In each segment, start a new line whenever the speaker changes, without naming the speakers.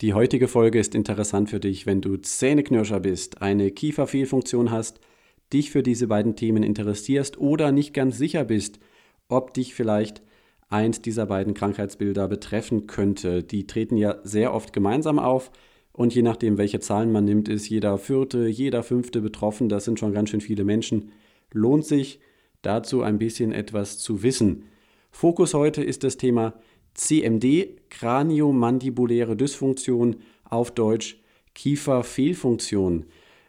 Die heutige Folge ist interessant für dich, wenn du Zähneknirscher bist, eine Kieferfehlfunktion hast, dich für diese beiden Themen interessierst oder nicht ganz sicher bist, ob dich vielleicht eins dieser beiden Krankheitsbilder betreffen könnte. Die treten ja sehr oft gemeinsam auf und je nachdem, welche Zahlen man nimmt, ist jeder vierte, jeder fünfte betroffen. Das sind schon ganz schön viele Menschen. Lohnt sich dazu ein bisschen etwas zu wissen. Fokus heute ist das Thema CMD, Kraniomandibuläre Dysfunktion, auf Deutsch Kieferfehlfunktion.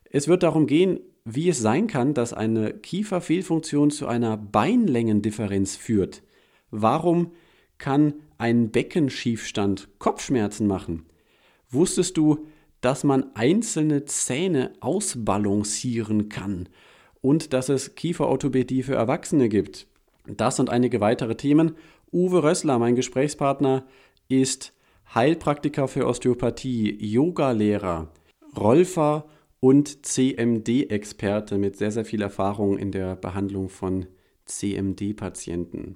Es wird darum gehen, wie es sein kann, dass eine Kieferfehlfunktion zu einer Beinlängendifferenz führt. Warum kann ein Beckenschiefstand Kopfschmerzen machen? Wusstest du, dass man einzelne Zähne ausbalancieren kann und dass es Kieferorthopädie für Erwachsene gibt? Das und einige weitere Themen Uwe Rössler, mein Gesprächspartner, ist Heilpraktiker für Osteopathie, Yogalehrer, Rolfer und CMD-Experte mit sehr, sehr viel Erfahrung in der Behandlung von CMD-Patienten.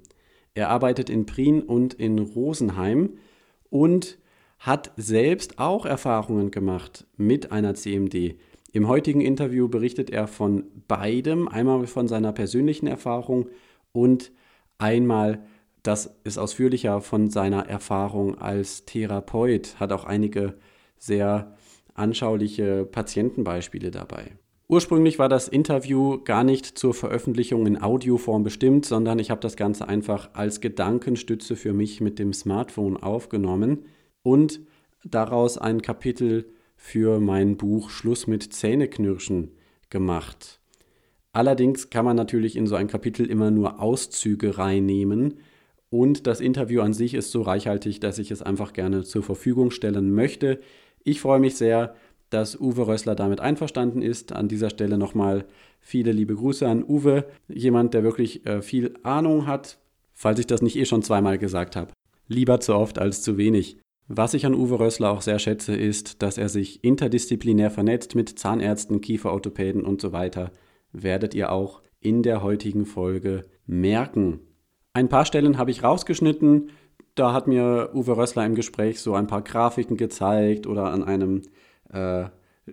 Er arbeitet in Prien und in Rosenheim und hat selbst auch Erfahrungen gemacht mit einer CMD. Im heutigen Interview berichtet er von beidem, einmal von seiner persönlichen Erfahrung und einmal das ist ausführlicher von seiner Erfahrung als Therapeut, hat auch einige sehr anschauliche Patientenbeispiele dabei. Ursprünglich war das Interview gar nicht zur Veröffentlichung in Audioform bestimmt, sondern ich habe das Ganze einfach als Gedankenstütze für mich mit dem Smartphone aufgenommen und daraus ein Kapitel für mein Buch Schluss mit Zähneknirschen gemacht. Allerdings kann man natürlich in so ein Kapitel immer nur Auszüge reinnehmen, und das Interview an sich ist so reichhaltig, dass ich es einfach gerne zur Verfügung stellen möchte. Ich freue mich sehr, dass Uwe Rössler damit einverstanden ist. An dieser Stelle nochmal viele liebe Grüße an Uwe, jemand, der wirklich äh, viel Ahnung hat, falls ich das nicht eh schon zweimal gesagt habe. Lieber zu oft als zu wenig. Was ich an Uwe Rössler auch sehr schätze, ist, dass er sich interdisziplinär vernetzt mit Zahnärzten, Kieferorthopäden und so weiter. Werdet ihr auch in der heutigen Folge merken. Ein paar Stellen habe ich rausgeschnitten. Da hat mir Uwe Rössler im Gespräch so ein paar Grafiken gezeigt oder an einem äh,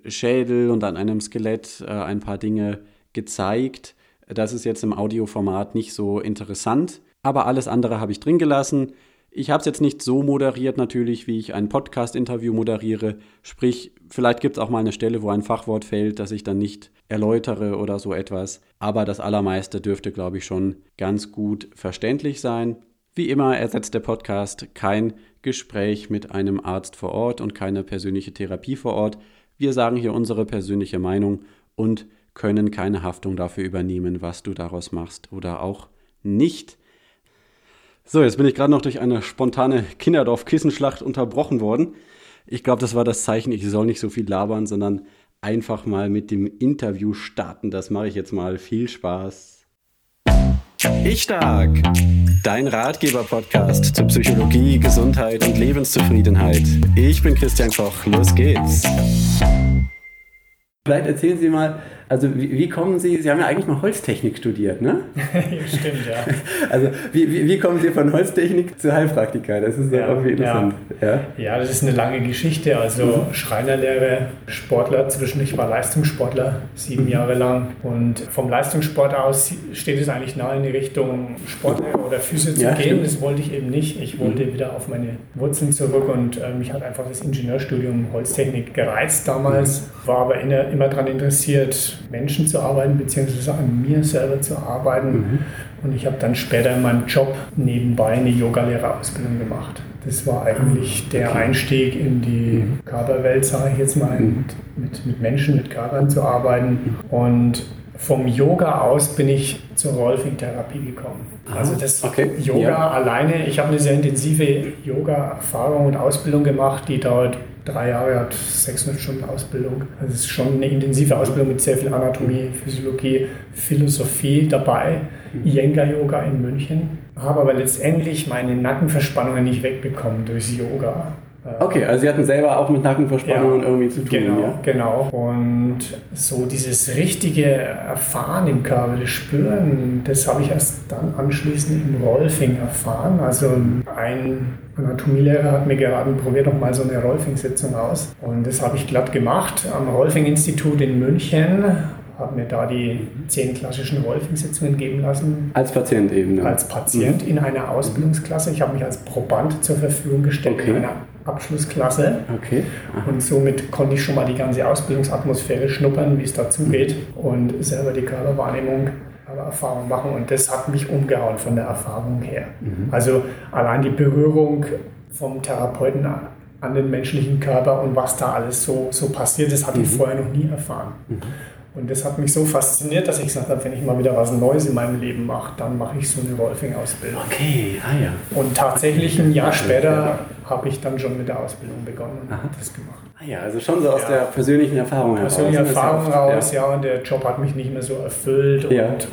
Schädel und an einem Skelett äh, ein paar Dinge gezeigt. Das ist jetzt im Audioformat nicht so interessant, aber alles andere habe ich drin gelassen. Ich habe es jetzt nicht so moderiert natürlich, wie ich ein Podcast-Interview moderiere. Sprich, vielleicht gibt es auch mal eine Stelle, wo ein Fachwort fällt, das ich dann nicht erläutere oder so etwas. Aber das Allermeiste dürfte, glaube ich, schon ganz gut verständlich sein. Wie immer ersetzt der Podcast kein Gespräch mit einem Arzt vor Ort und keine persönliche Therapie vor Ort. Wir sagen hier unsere persönliche Meinung und können keine Haftung dafür übernehmen, was du daraus machst oder auch nicht. So, jetzt bin ich gerade noch durch eine spontane Kinderdorf-Kissenschlacht unterbrochen worden. Ich glaube, das war das Zeichen, ich soll nicht so viel labern, sondern einfach mal mit dem Interview starten. Das mache ich jetzt mal. Viel Spaß. Ich stark. Dein Ratgeber-Podcast zu Psychologie, Gesundheit und Lebenszufriedenheit. Ich bin Christian Koch. Los geht's. Vielleicht erzählen Sie mal, also wie, wie, kommen Sie, Sie haben ja eigentlich mal Holztechnik studiert, ne?
Stimmt, ja.
Also wie, wie, wie, kommen Sie von Holztechnik zu Heilpraktiker? Das ist ja, irgendwie interessant.
Ja. ja. das ist eine lange Geschichte. Also mhm. Schreinerlehre, Sportler, zwischendurch war Leistungssportler, sieben mhm. Jahre lang. Und vom Leistungssport aus steht es eigentlich nahe in die Richtung Sportlehrer oder Physio zu ja, gehen. Stimmt. Das wollte ich eben nicht. Ich wollte mhm. wieder auf meine Wurzeln zurück und äh, mich hat einfach das Ingenieurstudium Holztechnik gereizt damals, mhm. war aber immer, immer daran interessiert, Menschen zu arbeiten, beziehungsweise an mir selber zu arbeiten. Mhm. Und ich habe dann später in meinem Job nebenbei eine Yogalehrerausbildung gemacht. Das war eigentlich der okay. Einstieg in die mhm. Körperwelt, sage ich jetzt mal, mhm. mit, mit Menschen, mit Körpern zu arbeiten. Und vom Yoga aus bin ich zur Rolfing-Therapie gekommen. Also das okay. Yoga ja. alleine, ich habe eine sehr intensive Yoga-Erfahrung und Ausbildung gemacht, die dauert drei Jahre, hat 600 Stunden Ausbildung. Also es ist schon eine intensive Ausbildung mit sehr viel Anatomie, Physiologie, Philosophie dabei. Mhm. Iyengar-Yoga in München. Habe aber letztendlich meine Nackenverspannungen nicht wegbekommen durchs Yoga.
Okay, also Sie hatten selber auch mit Nackenverspannungen ja, irgendwie zu tun.
Genau, ja? genau. Und so dieses richtige Erfahren im Körper, das Spüren, das habe ich erst dann anschließend im Rolfing erfahren. Also ein Anatomielehrer hat mir geraten, probier doch mal so eine Rolfing-Sitzung aus. Und das habe ich glatt gemacht am Rolfing-Institut in München habe mir da die zehn klassischen Rolfing-Sitzungen geben lassen.
Als Patient eben?
Ne? Als Patient mhm. in einer Ausbildungsklasse. Ich habe mich als Proband zur Verfügung gestellt okay. in einer Abschlussklasse.
Okay.
Und somit konnte ich schon mal die ganze Ausbildungsatmosphäre schnuppern, wie es dazugeht mhm. und selber die Körperwahrnehmung Erfahrung machen. Und das hat mich umgehauen von der Erfahrung her. Mhm. Also allein die Berührung vom Therapeuten an den menschlichen Körper und was da alles so, so passiert, das hatte ich mhm. vorher noch nie erfahren. Mhm. Und das hat mich so fasziniert, dass ich gesagt habe, wenn ich mal wieder was Neues in meinem Leben mache, dann mache ich so eine Wolfing-Ausbildung.
Okay, ah ja.
Und tatsächlich ein Jahr später habe ich dann schon mit der Ausbildung begonnen und das gemacht.
Ah ja, also schon so aus ja. der persönlichen Erfahrung
heraus. Persönliche Erfahrung raus, ja. ja. Und der Job hat mich nicht mehr so erfüllt ja. und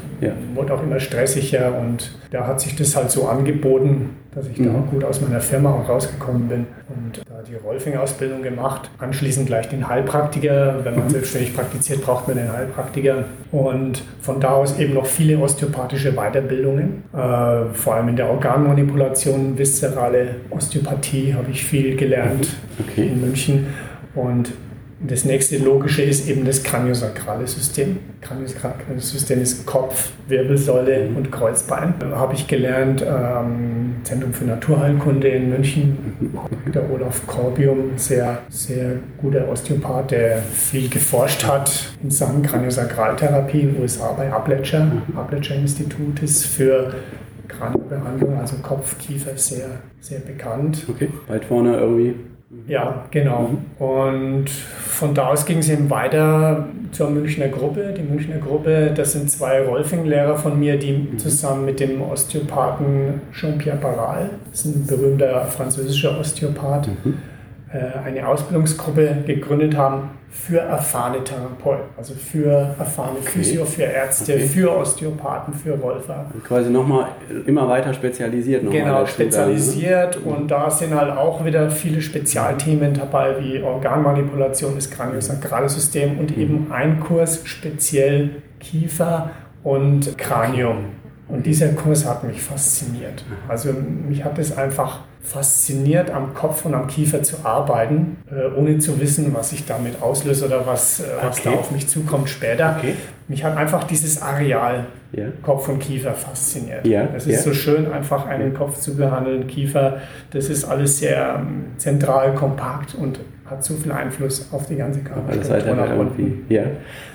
wurde auch immer stressiger. Und da hat sich das halt so angeboten, dass ich mhm. da auch gut aus meiner Firma auch rausgekommen bin. Und da die Rolfing-Ausbildung gemacht, anschließend gleich den Heilpraktiker. Wenn man mhm. selbstständig praktiziert, braucht man den Heilpraktiker. Und von da aus eben noch viele osteopathische Weiterbildungen, äh, vor allem in der Organmanipulation, viszerale Osteopathie habe ich viel gelernt mhm. okay. in München. Und das nächste logische ist eben das kraniosakrale System. Kraniosakrale System ist Kopf, Wirbelsäule mhm. und Kreuzbein. Da habe ich gelernt, ähm, Zentrum für Naturheilkunde in München. Der Olaf Corbium, sehr, sehr guter Osteopath, der viel geforscht hat in Sachen Kraniosakraltherapie in den USA bei Appletcher. Mhm. Appletcher Institut ist für Kraniobehandlung, also Kopf, Kiefer, sehr, sehr bekannt.
Okay, weit vorne irgendwie
ja, genau. Mhm. Und von da aus ging es eben weiter zur Münchner Gruppe. Die Münchner Gruppe, das sind zwei Rolfing-Lehrer von mir, die mhm. zusammen mit dem Osteopathen Jean-Pierre Barral, das ist ein berühmter französischer Osteopath, mhm. Äh, eine Ausbildungsgruppe gegründet haben für erfahrene Therapeuten, also für erfahrene okay. Physio, für Ärzte, okay. für Osteopathen, für Rolfer.
Und quasi nochmal immer weiter spezialisiert.
Noch genau, spezialisiert dann, ne? und da sind halt auch wieder viele Spezialthemen dabei, wie Organmanipulation des Kraniosakrale System und mhm. eben ein Kurs speziell Kiefer und Kranium. Und dieser Kurs hat mich fasziniert. Also mich hat es einfach fasziniert, am Kopf und am Kiefer zu arbeiten, äh, ohne zu wissen, was ich damit auslöse oder was, äh, was okay. da auf mich zukommt später. Okay. Mich hat einfach dieses Areal ja. Kopf und Kiefer fasziniert. Ja. Es ist ja. so schön, einfach einen Kopf zu behandeln, Kiefer. Das ist alles sehr ähm, zentral, kompakt und hat so viel Einfluss auf die ganze Körperstruktur.
Ja.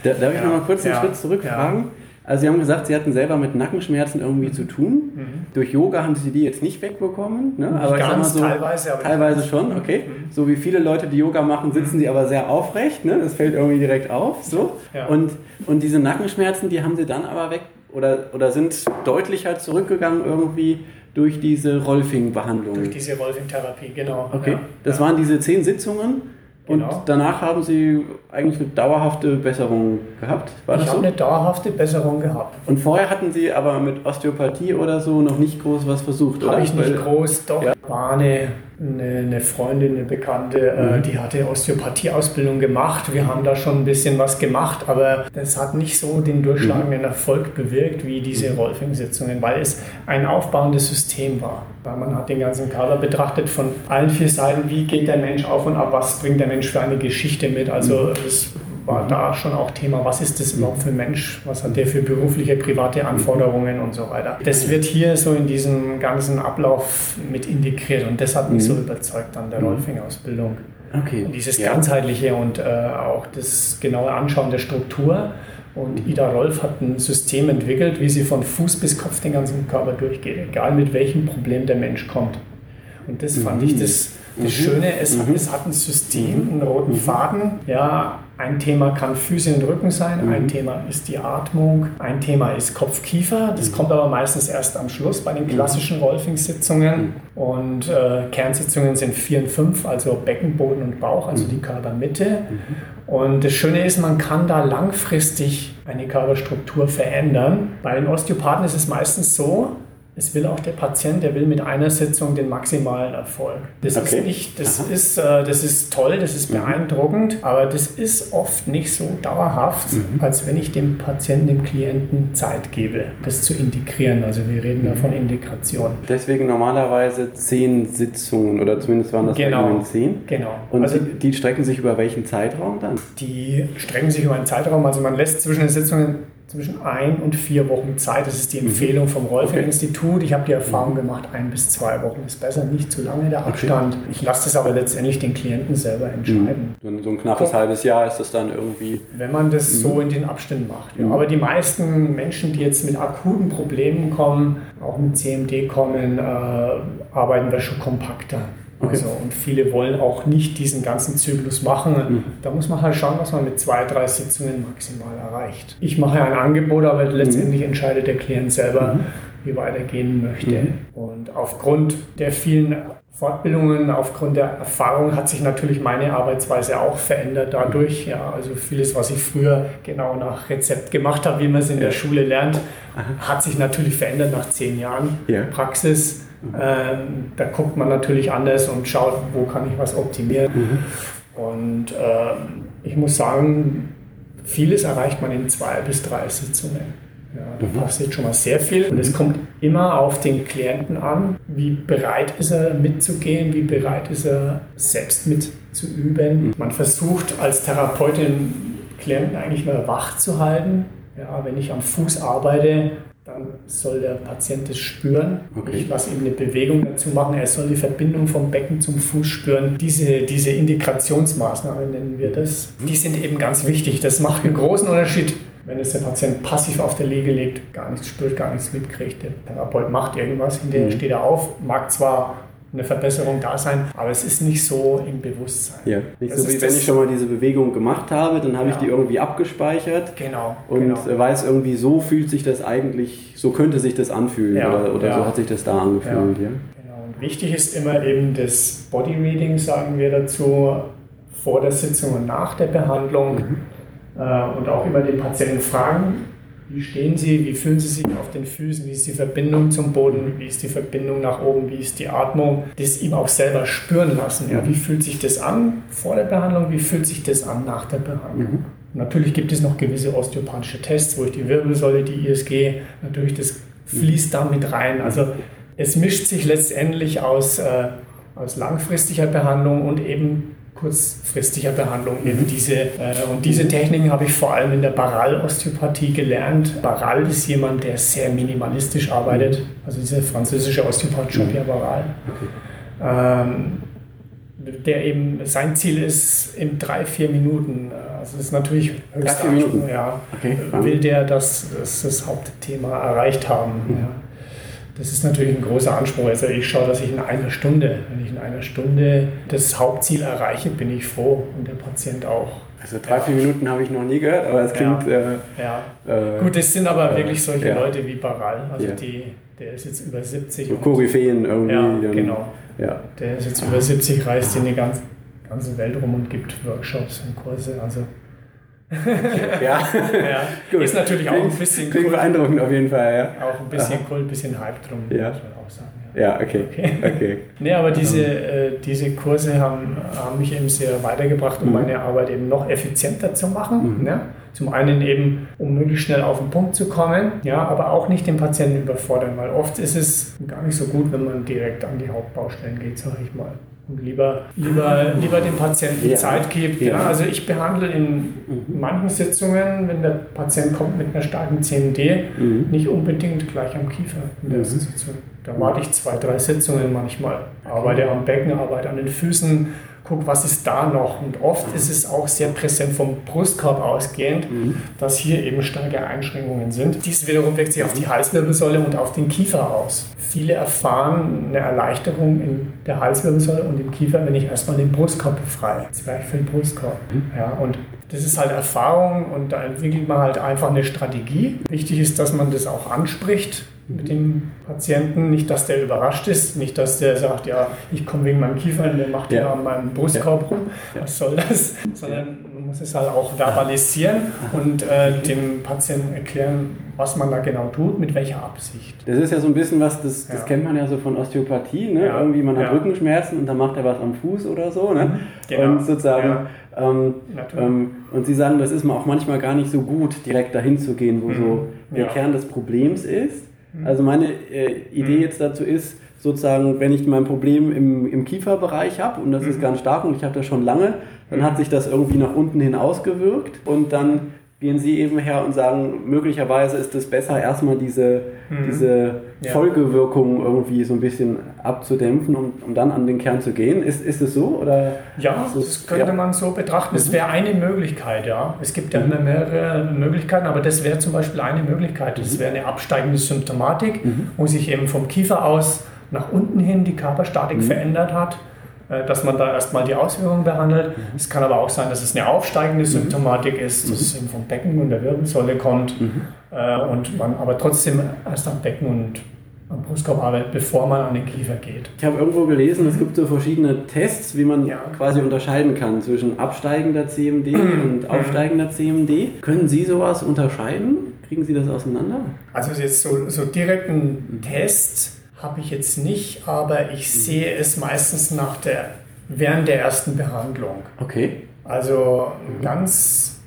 Darf ich noch mal kurz einen Schritt zurückfragen? Also Sie haben gesagt, Sie hatten selber mit Nackenschmerzen irgendwie zu tun. Mhm. Durch Yoga haben Sie die jetzt nicht wegbekommen, ne?
Nicht aber ganz, so, teilweise,
aber teilweise schon, okay. Mhm. So wie viele Leute, die Yoga machen, sitzen sie aber sehr aufrecht, ne? Das fällt irgendwie direkt auf, so. Ja. Und, und diese Nackenschmerzen, die haben Sie dann aber weg oder, oder sind deutlich halt zurückgegangen irgendwie durch diese Rolfing-Behandlung.
Durch diese Rolfing-Therapie, genau.
Okay, ja. das waren diese zehn Sitzungen. Und genau. danach haben Sie eigentlich eine dauerhafte Besserung gehabt?
War ich habe so? eine dauerhafte Besserung gehabt.
Und vorher hatten Sie aber mit Osteopathie oder so noch nicht groß was versucht,
oder? Habe ich nicht Weil, groß, doch. Ja. War eine eine, eine Freundin, eine Bekannte, äh, mhm. die hatte Osteopathie-Ausbildung gemacht. Wir haben da schon ein bisschen was gemacht, aber das hat nicht so den durchschlagenden mhm. Erfolg bewirkt wie diese mhm. Rolfing-Sitzungen, weil es ein aufbauendes System war. Weil man hat den ganzen Kader betrachtet von allen vier Seiten, wie geht der Mensch auf und ab, was bringt der Mensch für eine Geschichte mit. Also es war da schon auch Thema, was ist das überhaupt für ein Mensch, was hat der für berufliche, private Anforderungen und so weiter. Das wird hier so in diesem ganzen Ablauf mit integriert und das hat mich mhm. so überzeugt an der mhm. Rolfing-Ausbildung. Okay. dieses ja. ganzheitliche und äh, auch das genaue Anschauen der Struktur. Und Ida Rolf hat ein System entwickelt, wie sie von Fuß bis Kopf den ganzen Körper durchgeht, egal mit welchem Problem der Mensch kommt. Und das fand ich mhm. das, das Schöne, es, mhm. es hat ein System, einen roten mhm. Faden, ja, ein Thema kann Füße und Rücken sein, mhm. ein Thema ist die Atmung, ein Thema ist Kopf-Kiefer. Das mhm. kommt aber meistens erst am Schluss bei den mhm. klassischen Rolfing-Sitzungen. Mhm. Und äh, Kernsitzungen sind 4 und 5, also Beckenboden und Bauch, also die Körpermitte. Mhm. Und das Schöne ist, man kann da langfristig eine Körperstruktur verändern. Bei den Osteopathen ist es meistens so, es will auch der Patient, der will mit einer Sitzung den maximalen Erfolg. Das okay. ist nicht, das ist, äh, das ist toll, das ist mhm. beeindruckend, aber das ist oft nicht so dauerhaft, mhm. als wenn ich dem Patienten, dem Klienten Zeit gebe, das zu integrieren. Also wir reden mhm. da von Integration.
Deswegen normalerweise zehn Sitzungen oder zumindest waren das
genau.
zehn.
Genau.
Und also, die, die strecken sich über welchen Zeitraum dann?
Die strecken sich über einen Zeitraum, also man lässt zwischen den Sitzungen zwischen ein und vier Wochen Zeit. Das ist die mhm. Empfehlung vom Rolfing-Institut. Ich habe die Erfahrung mhm. gemacht, ein bis zwei Wochen ist besser, nicht zu lange der Abstand. Okay. Ich lasse das aber letztendlich den Klienten selber entscheiden.
Mhm. So ein knappes Guck, halbes Jahr ist das dann irgendwie.
Wenn man das mhm. so in den Abständen macht. Ja. Aber die meisten Menschen, die jetzt mit akuten Problemen kommen, auch mit CMD kommen, äh, arbeiten wir schon kompakter. Okay. Also, und viele wollen auch nicht diesen ganzen Zyklus machen. Mhm. Da muss man halt schauen, was man mit zwei, drei Sitzungen maximal erreicht. Ich mache ein Angebot, aber letztendlich mhm. entscheidet der Klient selber, mhm. wie weit er gehen möchte. Mhm. Und aufgrund der vielen Fortbildungen, aufgrund der Erfahrung hat sich natürlich meine Arbeitsweise auch verändert dadurch. Ja, also vieles, was ich früher genau nach Rezept gemacht habe, wie man es in der Schule lernt, hat sich natürlich verändert nach zehn Jahren ja. Praxis. Ähm, da guckt man natürlich anders und schaut, wo kann ich was optimieren. Mhm. Und äh, ich muss sagen, vieles erreicht man in zwei bis drei Sitzungen. Ja, da mhm. passiert schon mal sehr viel. Und es kommt immer auf den Klienten an, wie bereit ist er mitzugehen, wie bereit ist er selbst mitzuüben. Mhm. Man versucht als Therapeutin Klienten eigentlich mal wach zu halten. Ja, wenn ich am Fuß arbeite, dann soll der Patient es spüren. Okay. Ich lasse ihm eine Bewegung dazu machen. Er soll die Verbindung vom Becken zum Fuß spüren. Diese, diese Integrationsmaßnahmen nennen wir das. Die sind eben ganz wichtig. Das macht einen großen Unterschied, wenn es der Patient passiv auf der Liege liegt, gar nichts spürt, gar nichts mitkriegt. Der Therapeut macht irgendwas, hinterher mhm. steht er auf, mag zwar eine Verbesserung da sein, aber es ist nicht so im Bewusstsein.
Ja, nicht das so wie wenn ich schon mal diese Bewegung gemacht habe, dann habe ja. ich die irgendwie abgespeichert
genau,
und
genau.
weiß irgendwie, so fühlt sich das eigentlich, so könnte sich das anfühlen ja, oder, oder ja. so hat sich das da angefühlt. Ja.
Genau. Und wichtig ist immer eben das Body Reading, sagen wir dazu, vor der Sitzung und nach der Behandlung mhm. Äh, und auch immer den Patienten fragen, wie stehen Sie? Wie fühlen Sie sich auf den Füßen? Wie ist die Verbindung zum Boden? Wie ist die Verbindung nach oben? Wie ist die Atmung? Das ihm auch selber spüren lassen. Ja, wie fühlt sich das an vor der Behandlung? Wie fühlt sich das an nach der Behandlung? Mhm. Natürlich gibt es noch gewisse osteopathische Tests, wo ich die Wirbelsäule, die ISG, natürlich das fließt da mit rein. Also es mischt sich letztendlich aus, äh, aus langfristiger Behandlung und eben kurzfristiger Behandlung eben mhm. diese. Äh, und diese Techniken habe ich vor allem in der Baral-Osteopathie gelernt. Baral ist jemand, der sehr minimalistisch arbeitet. Also dieser französische Osteopath Jean-Pierre Baral. Okay. Ähm, der eben sein Ziel ist in drei, vier Minuten. Äh, also das ist natürlich
höchst Minuten.
Ja, okay. will der das, das, das Hauptthema erreicht haben. Mhm. Ja. Das ist natürlich ein großer Anspruch. Also ich schaue, dass ich in einer Stunde, wenn ich in einer Stunde das Hauptziel erreiche, bin ich froh und der Patient auch.
Also drei, vier Minuten habe ich noch nie gehört, aber es klingt.
Ja. Äh, ja. Äh, Gut, es sind aber äh, wirklich solche ja. Leute wie Baral. Also die, der ist jetzt über 70.
So Koryphäen irgendwie.
Ja, genau. Ja. Der ist jetzt über 70, reist in die ganze, ganze Welt rum und gibt Workshops und Kurse. Also
ja.
ja. Gut. Ist natürlich auch ein bisschen
Klingt beeindruckend auf jeden Fall, ja.
Auch ein bisschen Aha. Kult, ein bisschen Hype drum,
ja. muss man auch sagen. Ja, ja okay. okay. okay.
nee, aber diese, äh, diese Kurse haben, haben mich eben sehr weitergebracht, um mhm. meine Arbeit eben noch effizienter zu machen. Mhm. Ne? Zum einen eben, um möglichst schnell auf den Punkt zu kommen, ja, aber auch nicht den Patienten überfordern, weil oft ist es gar nicht so gut, wenn man direkt an die Hauptbaustellen geht, sage ich mal und lieber, lieber, lieber dem Patienten ja. Zeit gibt. Ja. ja. also ich behandle in mhm. manchen Sitzungen, wenn der Patient kommt mit einer starken CMD, mhm. nicht unbedingt gleich am Kiefer in der mhm. Sitzung. Da warte ich zwei, drei Sitzungen manchmal, arbeite am Becken, arbeite an den Füßen, guck, was ist da noch. Und oft ist es auch sehr präsent vom Brustkorb ausgehend, mhm. dass hier eben starke Einschränkungen sind. Dies wiederum wirkt sich auf die Halswirbelsäule und auf den Kiefer aus. Viele erfahren eine Erleichterung in der Halswirbelsäule und im Kiefer, wenn ich erstmal den Brustkorb befreie. Den Brustkorb. Mhm. Ja, und das ist halt Erfahrung und da entwickelt man halt einfach eine Strategie. Wichtig ist, dass man das auch anspricht mit dem Patienten. Nicht, dass der überrascht ist, nicht, dass der sagt, ja, ich komme wegen meinem Kiefer und der macht ja an meinem Brustkorb rum. Was soll das? Sondern man muss muss es halt auch verbalisieren und äh, dem Patienten erklären, was man da genau tut, mit welcher Absicht.
Das ist ja so ein bisschen was, das, das ja. kennt man ja so von Osteopathie. Ne? Ja. Irgendwie man hat ja. Rückenschmerzen und dann macht er was am Fuß oder so. Ne? Mhm. Genau. Und sozusagen. Ähm, ähm, und Sie sagen, das ist auch manchmal gar nicht so gut, direkt dahin zu gehen, wo mhm. so der Kern des Problems ist. Mhm. Also meine äh, Idee mhm. jetzt dazu ist, sozusagen, wenn ich mein Problem im, im Kieferbereich habe und das ist mhm. ganz stark und ich habe das schon lange, dann hat sich das irgendwie nach unten hin ausgewirkt und dann gehen Sie eben her und sagen, möglicherweise ist es besser, erstmal diese, mhm. diese ja. Folgewirkung irgendwie so ein bisschen abzudämpfen, um, um dann an den Kern zu gehen. Ist, ist es so? Oder
ja, das könnte ja. man so betrachten. Es mhm. wäre eine Möglichkeit, ja. Es gibt ja mhm. immer mehrere Möglichkeiten, aber das wäre zum Beispiel eine Möglichkeit. Das mhm. wäre eine absteigende Symptomatik, mhm. wo sich eben vom Kiefer aus nach unten hin die Körperstatik mhm. verändert hat dass man da erstmal die Auswirkungen behandelt. Mhm. Es kann aber auch sein, dass es eine aufsteigende mhm. Symptomatik ist, dass es eben vom Becken und der Wirbelsäule kommt mhm. äh, und man aber trotzdem erst am Becken und am Brustkorb arbeitet, bevor man an den Kiefer geht.
Ich habe irgendwo gelesen, es gibt so verschiedene Tests, wie man ja. quasi unterscheiden kann zwischen absteigender CMD mhm. und aufsteigender CMD. Können Sie sowas unterscheiden? Kriegen Sie das auseinander?
Also jetzt so, so direkten Test habe ich jetzt nicht, aber ich mhm. sehe es meistens nach der, während der ersten Behandlung.
Okay.
Also ein ganz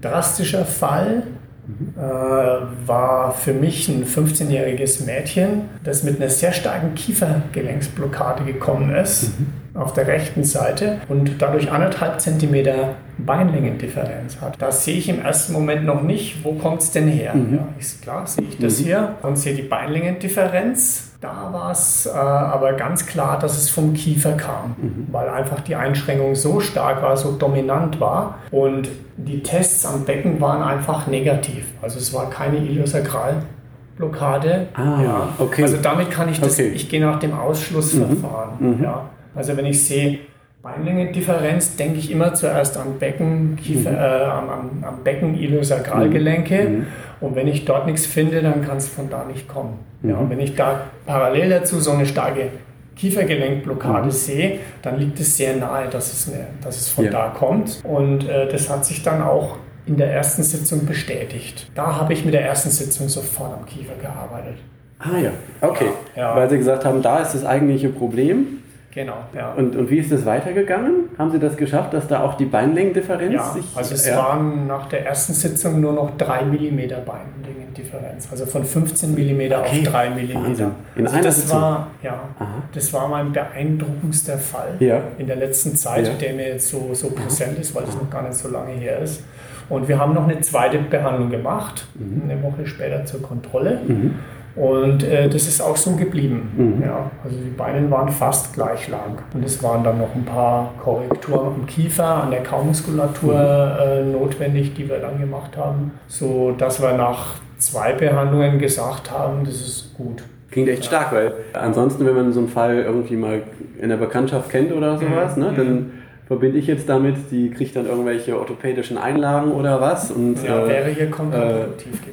drastischer Fall mhm. äh, war für mich ein 15-jähriges Mädchen, das mit einer sehr starken Kiefergelenksblockade gekommen ist. Mhm auf der rechten Seite und dadurch anderthalb Zentimeter Beinlängendifferenz hat. Das sehe ich im ersten Moment noch nicht. Wo kommt es denn her? Mhm. Ja, ist klar, sehe ich das mhm. hier und sehe die Beinlängendifferenz. Da war es äh, aber ganz klar, dass es vom Kiefer kam, mhm. weil einfach die Einschränkung so stark war, so dominant war. Und die Tests am Becken waren einfach negativ. Also es war keine Iliosakralblockade.
Ah, ja. okay.
Also damit kann ich das, okay. ich gehe nach dem Ausschlussverfahren. Mhm. Ja. Also wenn ich sehe Beinlängendifferenz, denke ich immer zuerst am Becken, Kiefer, mhm. äh, am, am, Becken Iliosakralgelenke. Mhm. Und wenn ich dort nichts finde, dann kann es von da nicht kommen. Mhm. Ja, und wenn ich da parallel dazu so eine starke Kiefergelenkblockade mhm. sehe, dann liegt es sehr nahe, dass es, eine, dass es von ja. da kommt. Und äh, das hat sich dann auch in der ersten Sitzung bestätigt. Da habe ich mit der ersten Sitzung sofort am Kiefer gearbeitet.
Ah ja, okay. Ja. Weil Sie gesagt haben, da ist das eigentliche Problem.
Genau, ja.
Und, und wie ist das weitergegangen? Haben Sie das geschafft, dass da auch die Beinlängendifferenz
ja, sich... also es ja. waren nach der ersten Sitzung nur noch 3 mm Beinlängendifferenz. Also von 15 mm okay. auf 3 mm. Wahnsinn.
In
also einer das Sitzung? War, ja, das war mein beeindruckendster Fall
ja.
in der letzten Zeit, der mir jetzt so, so präsent ist, weil es noch gar nicht so lange her ist. Und wir haben noch eine zweite Behandlung gemacht, mhm. eine Woche später zur Kontrolle. Mhm. Und äh, das ist auch so geblieben. Mhm. Ja, also die Beine waren fast gleich lang. Und es waren dann noch ein paar Korrekturen am Kiefer, an der Kaumuskulatur mhm. äh, notwendig, die wir dann gemacht haben, so dass wir nach zwei Behandlungen gesagt haben, das ist gut.
Klingt echt ja. stark, weil ansonsten, wenn man so einen Fall irgendwie mal in der Bekanntschaft kennt oder sowas, mhm. ne, dann mhm verbinde ich jetzt damit, die kriegt dann irgendwelche orthopädischen Einlagen oder was und
ja, äh, wäre hier äh,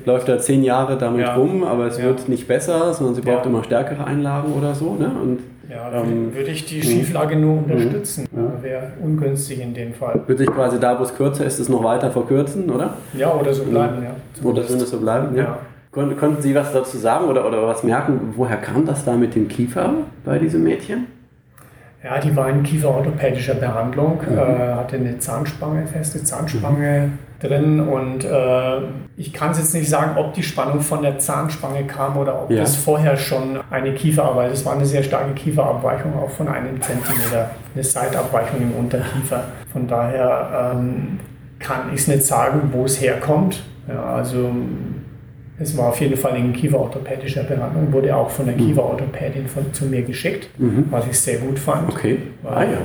läuft da zehn Jahre damit ja. rum, aber es ja. wird nicht besser, sondern sie braucht immer stärkere Einlagen oder so. Ne? Und,
ja, ähm, würde ich die mhm. Schieflage nur mhm. unterstützen. Wäre ungünstig in dem Fall.
Würde sich quasi da, wo es kürzer ist, es noch weiter verkürzen, oder?
Ja, oder so bleiben, ja.
Oder würde es so bleiben, ja. Konnten Sie was dazu sagen oder, oder was merken, woher kam das da mit dem Kiefer bei diesem Mädchen?
Ja, die war in kieferorthopädischer Behandlung, mhm. äh, hatte eine Zahnspange, feste Zahnspange mhm. drin und äh, ich kann es jetzt nicht sagen, ob die Spannung von der Zahnspange kam oder ob ja. das vorher schon eine Kieferarbeit, es war eine sehr starke Kieferabweichung, auch von einem Zentimeter, eine Seitabweichung im Unterkiefer. Von daher ähm, kann ich es nicht sagen, wo es herkommt. Ja, also es war auf jeden Fall in kieferorthopädischer Behandlung, wurde auch von der mhm. Kieferorthopädin von, zu mir geschickt, mhm. was ich sehr gut fand.
Okay.
Weil, ah, ja.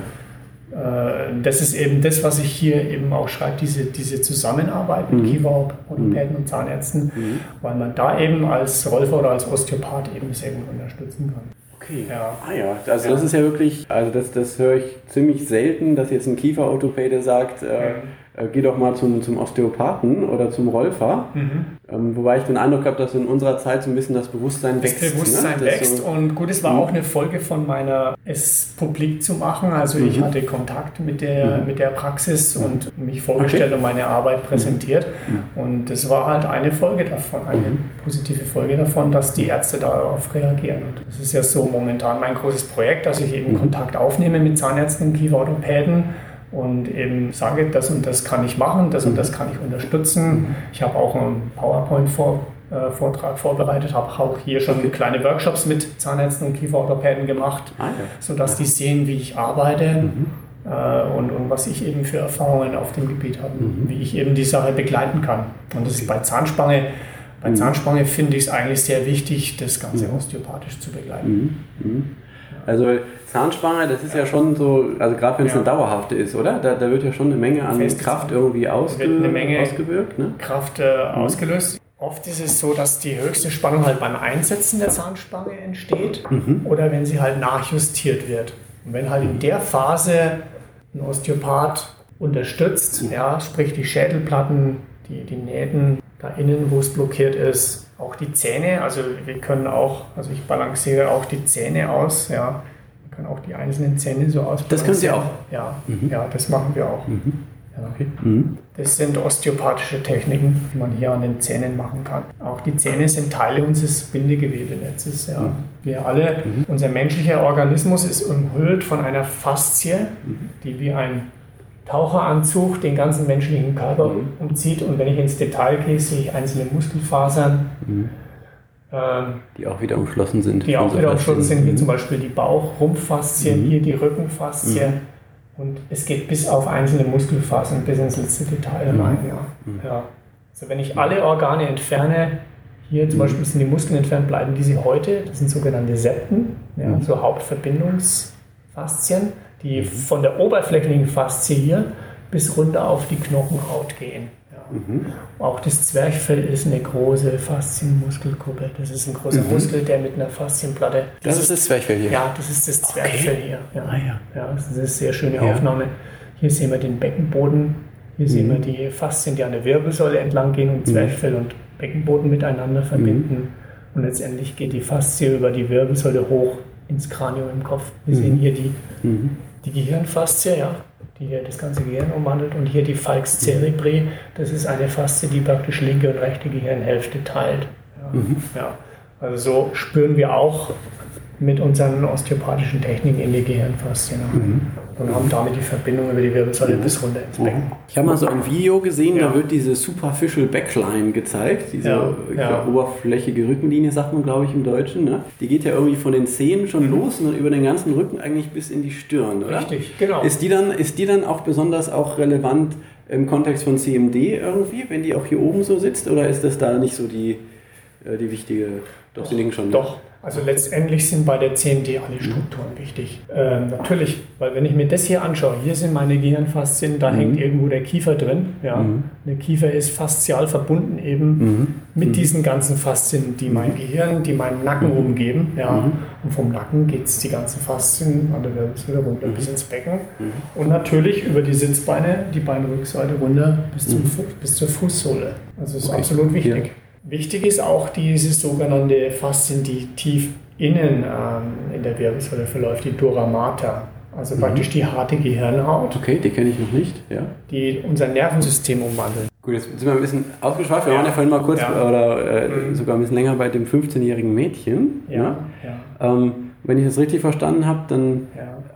Äh, das ist eben das, was ich hier eben auch schreibe, diese, diese Zusammenarbeit mit mhm. Kieferorthopäden mhm. und Zahnärzten, mhm. weil man da eben als Rolfer oder als Osteopath eben sehr gut unterstützen kann.
Okay. Ja. Ah ja, also das ist ja wirklich, also das, das höre ich ziemlich selten, dass jetzt ein Kieferorthopäde sagt, äh, äh, geh doch mal zum, zum Osteopathen oder zum Rolfer. Mhm. Ähm, wobei ich den Eindruck habe, dass in unserer Zeit so ein bisschen das Bewusstsein wächst.
Das Bewusstsein
ne?
wächst so und gut, es war mhm. auch eine Folge von meiner, es publik zu machen. Also mhm. ich hatte Kontakt mit der, mhm. mit der Praxis und mich vorgestellt okay. und meine Arbeit präsentiert. Mhm. Und das war halt eine Folge davon, eine mhm. positive Folge davon, dass die Ärzte darauf reagieren. Und das ist ja so momentan mein großes Projekt, dass ich eben mhm. Kontakt aufnehme mit Zahnärzten und Kieferorthopäden und eben sage, das und das kann ich machen, das und das kann ich unterstützen. Ich habe auch einen PowerPoint-Vortrag äh, vorbereitet, habe auch hier schon kleine Workshops mit Zahnärzten und Kieferorthopäden gemacht, ah, ja. sodass die sehen, wie ich arbeite. Mhm. Äh, und, und, was ich eben für Erfahrungen auf dem Gebiet habe, mhm. wie ich eben die Sache begleiten kann. Und das ist bei Zahnspange, bei mhm. Zahnspange finde ich es eigentlich sehr wichtig, das Ganze mhm. osteopathisch zu begleiten.
Mhm. Mhm. Also Zahnspange, das ist ja schon so, also gerade wenn es ja. eine dauerhafte ist, oder? Da, da, wird ja schon eine Menge an Fest Kraft irgendwie ausge eine Menge ausgewirkt.
Ne? Kraft äh, mhm. ausgelöst. Oft ist es so, dass die höchste Spannung halt beim Einsetzen der Zahnspange entsteht mhm. oder wenn sie halt nachjustiert wird. Und wenn halt in der Phase ein Osteopath unterstützt, mhm. ja, sprich die Schädelplatten, die, die Nähten da innen, wo es blockiert ist, auch die Zähne, also wir können auch, also ich balanciere auch die Zähne aus, ja, kann auch die einzelnen Zähne so ausbalancieren.
Das können Sie auch?
Ja, mhm. ja das machen wir auch. Mhm. Okay. Mhm. Das sind osteopathische Techniken, die man hier an den Zähnen machen kann. Auch die Zähne sind Teile unseres Bindegewebenetzes. Ja. Mhm. Wir alle, mhm. unser menschlicher Organismus ist umhüllt von einer Faszie, mhm. die wie ein Taucheranzug den ganzen menschlichen Körper mhm. umzieht. Und wenn ich ins Detail gehe, sehe ich einzelne Muskelfasern. Mhm.
Ähm, die auch wieder umschlossen sind.
Die auch wieder umschlossen sind, wie mhm. zum Beispiel die Bauch-Rumpffaszien, mhm. hier die Rückenfaszien. Mhm. Und es geht bis auf einzelne Muskelfasern, bis ins letzte Detail mhm. rein. Ja. ja. Also wenn ich alle Organe entferne, hier zum Beispiel sind die Muskeln entfernt, bleiben diese heute, das sind sogenannte Septen, ja, so Hauptverbindungsfaszien die von der oberflächlichen Faszie hier bis runter auf die Knochenhaut gehen. Mhm. Auch das Zwerchfell ist eine große Faszienmuskelgruppe. Das ist ein großer mhm. Muskel, der mit einer Faszienplatte.
Das, das ist das Zwerchfell hier?
Ja, das ist das Zwerchfell okay. hier. Ja. Ah, ja. ja, das ist eine sehr schöne ja. Aufnahme. Hier sehen wir den Beckenboden. Hier mhm. sehen wir die Faszien, die an der Wirbelsäule entlang gehen und mhm. Zwerchfell und Beckenboden miteinander verbinden. Mhm. Und letztendlich geht die Faszie über die Wirbelsäule hoch ins Kranium im Kopf. Wir mhm. sehen hier die, mhm. die Gehirnfaszie, ja, die hier das ganze Gehirn umwandelt. Und hier die Falx cerebri, das ist eine Faszie, die praktisch linke und rechte Gehirnhälfte teilt. Ja. Mhm. ja. Also so spüren wir auch mit unseren osteopathischen Techniken in die Gehirnfaszien mhm. und haben damit die Verbindung über die Wirbelsäule mhm. bis runter ins Becken. Mhm.
Ich habe mal so ein Video gesehen, ja. da wird diese Superficial Backline gezeigt, diese ja. Ja. oberflächige Rückenlinie, sagt man glaube ich im Deutschen. Ne? Die geht ja irgendwie von den Zehen schon mhm. los und dann über den ganzen Rücken eigentlich bis in die Stirn, oder?
Richtig, genau.
Ist die dann, ist die dann auch besonders auch relevant im Kontext von CMD irgendwie, wenn die auch hier oben so sitzt, oder ist das da nicht so die, äh, die wichtige...
Doch, Sie liegen schon. Doch, also letztendlich sind bei der CMD alle Strukturen mhm. wichtig. Ähm, natürlich, weil wenn ich mir das hier anschaue, hier sind meine Gehirnfaszien, da mhm. hängt irgendwo der Kiefer drin. Ja. Mhm. Der Kiefer ist faszial verbunden eben mhm. mit mhm. diesen ganzen Faszien, die mein mhm. Gehirn, die meinen Nacken umgeben. Ja. Und vom Nacken geht es die ganzen Faszien an der Wirbelsäule runter bis ins Becken. Und natürlich über die Sitzbeine, die Beinrückseite runter bis, zum, bis zur Fußsohle. Also das ist okay. absolut wichtig. Ja. Wichtig ist auch diese sogenannte Faszien, die tief innen ähm, in der Wirbelsäule verläuft, die Dura mater. Also mhm. praktisch die harte Gehirnhaut.
Okay, die kenne ich noch nicht, ja.
Die unser Nervensystem umwandelt.
Gut, jetzt sind wir ein bisschen ausgeschweift. Wir ja. waren ja vorhin mal kurz ja. oder äh, mhm. sogar ein bisschen länger bei dem 15-jährigen Mädchen. Ja. Ne? ja. Ähm, wenn ich das richtig verstanden habe, dann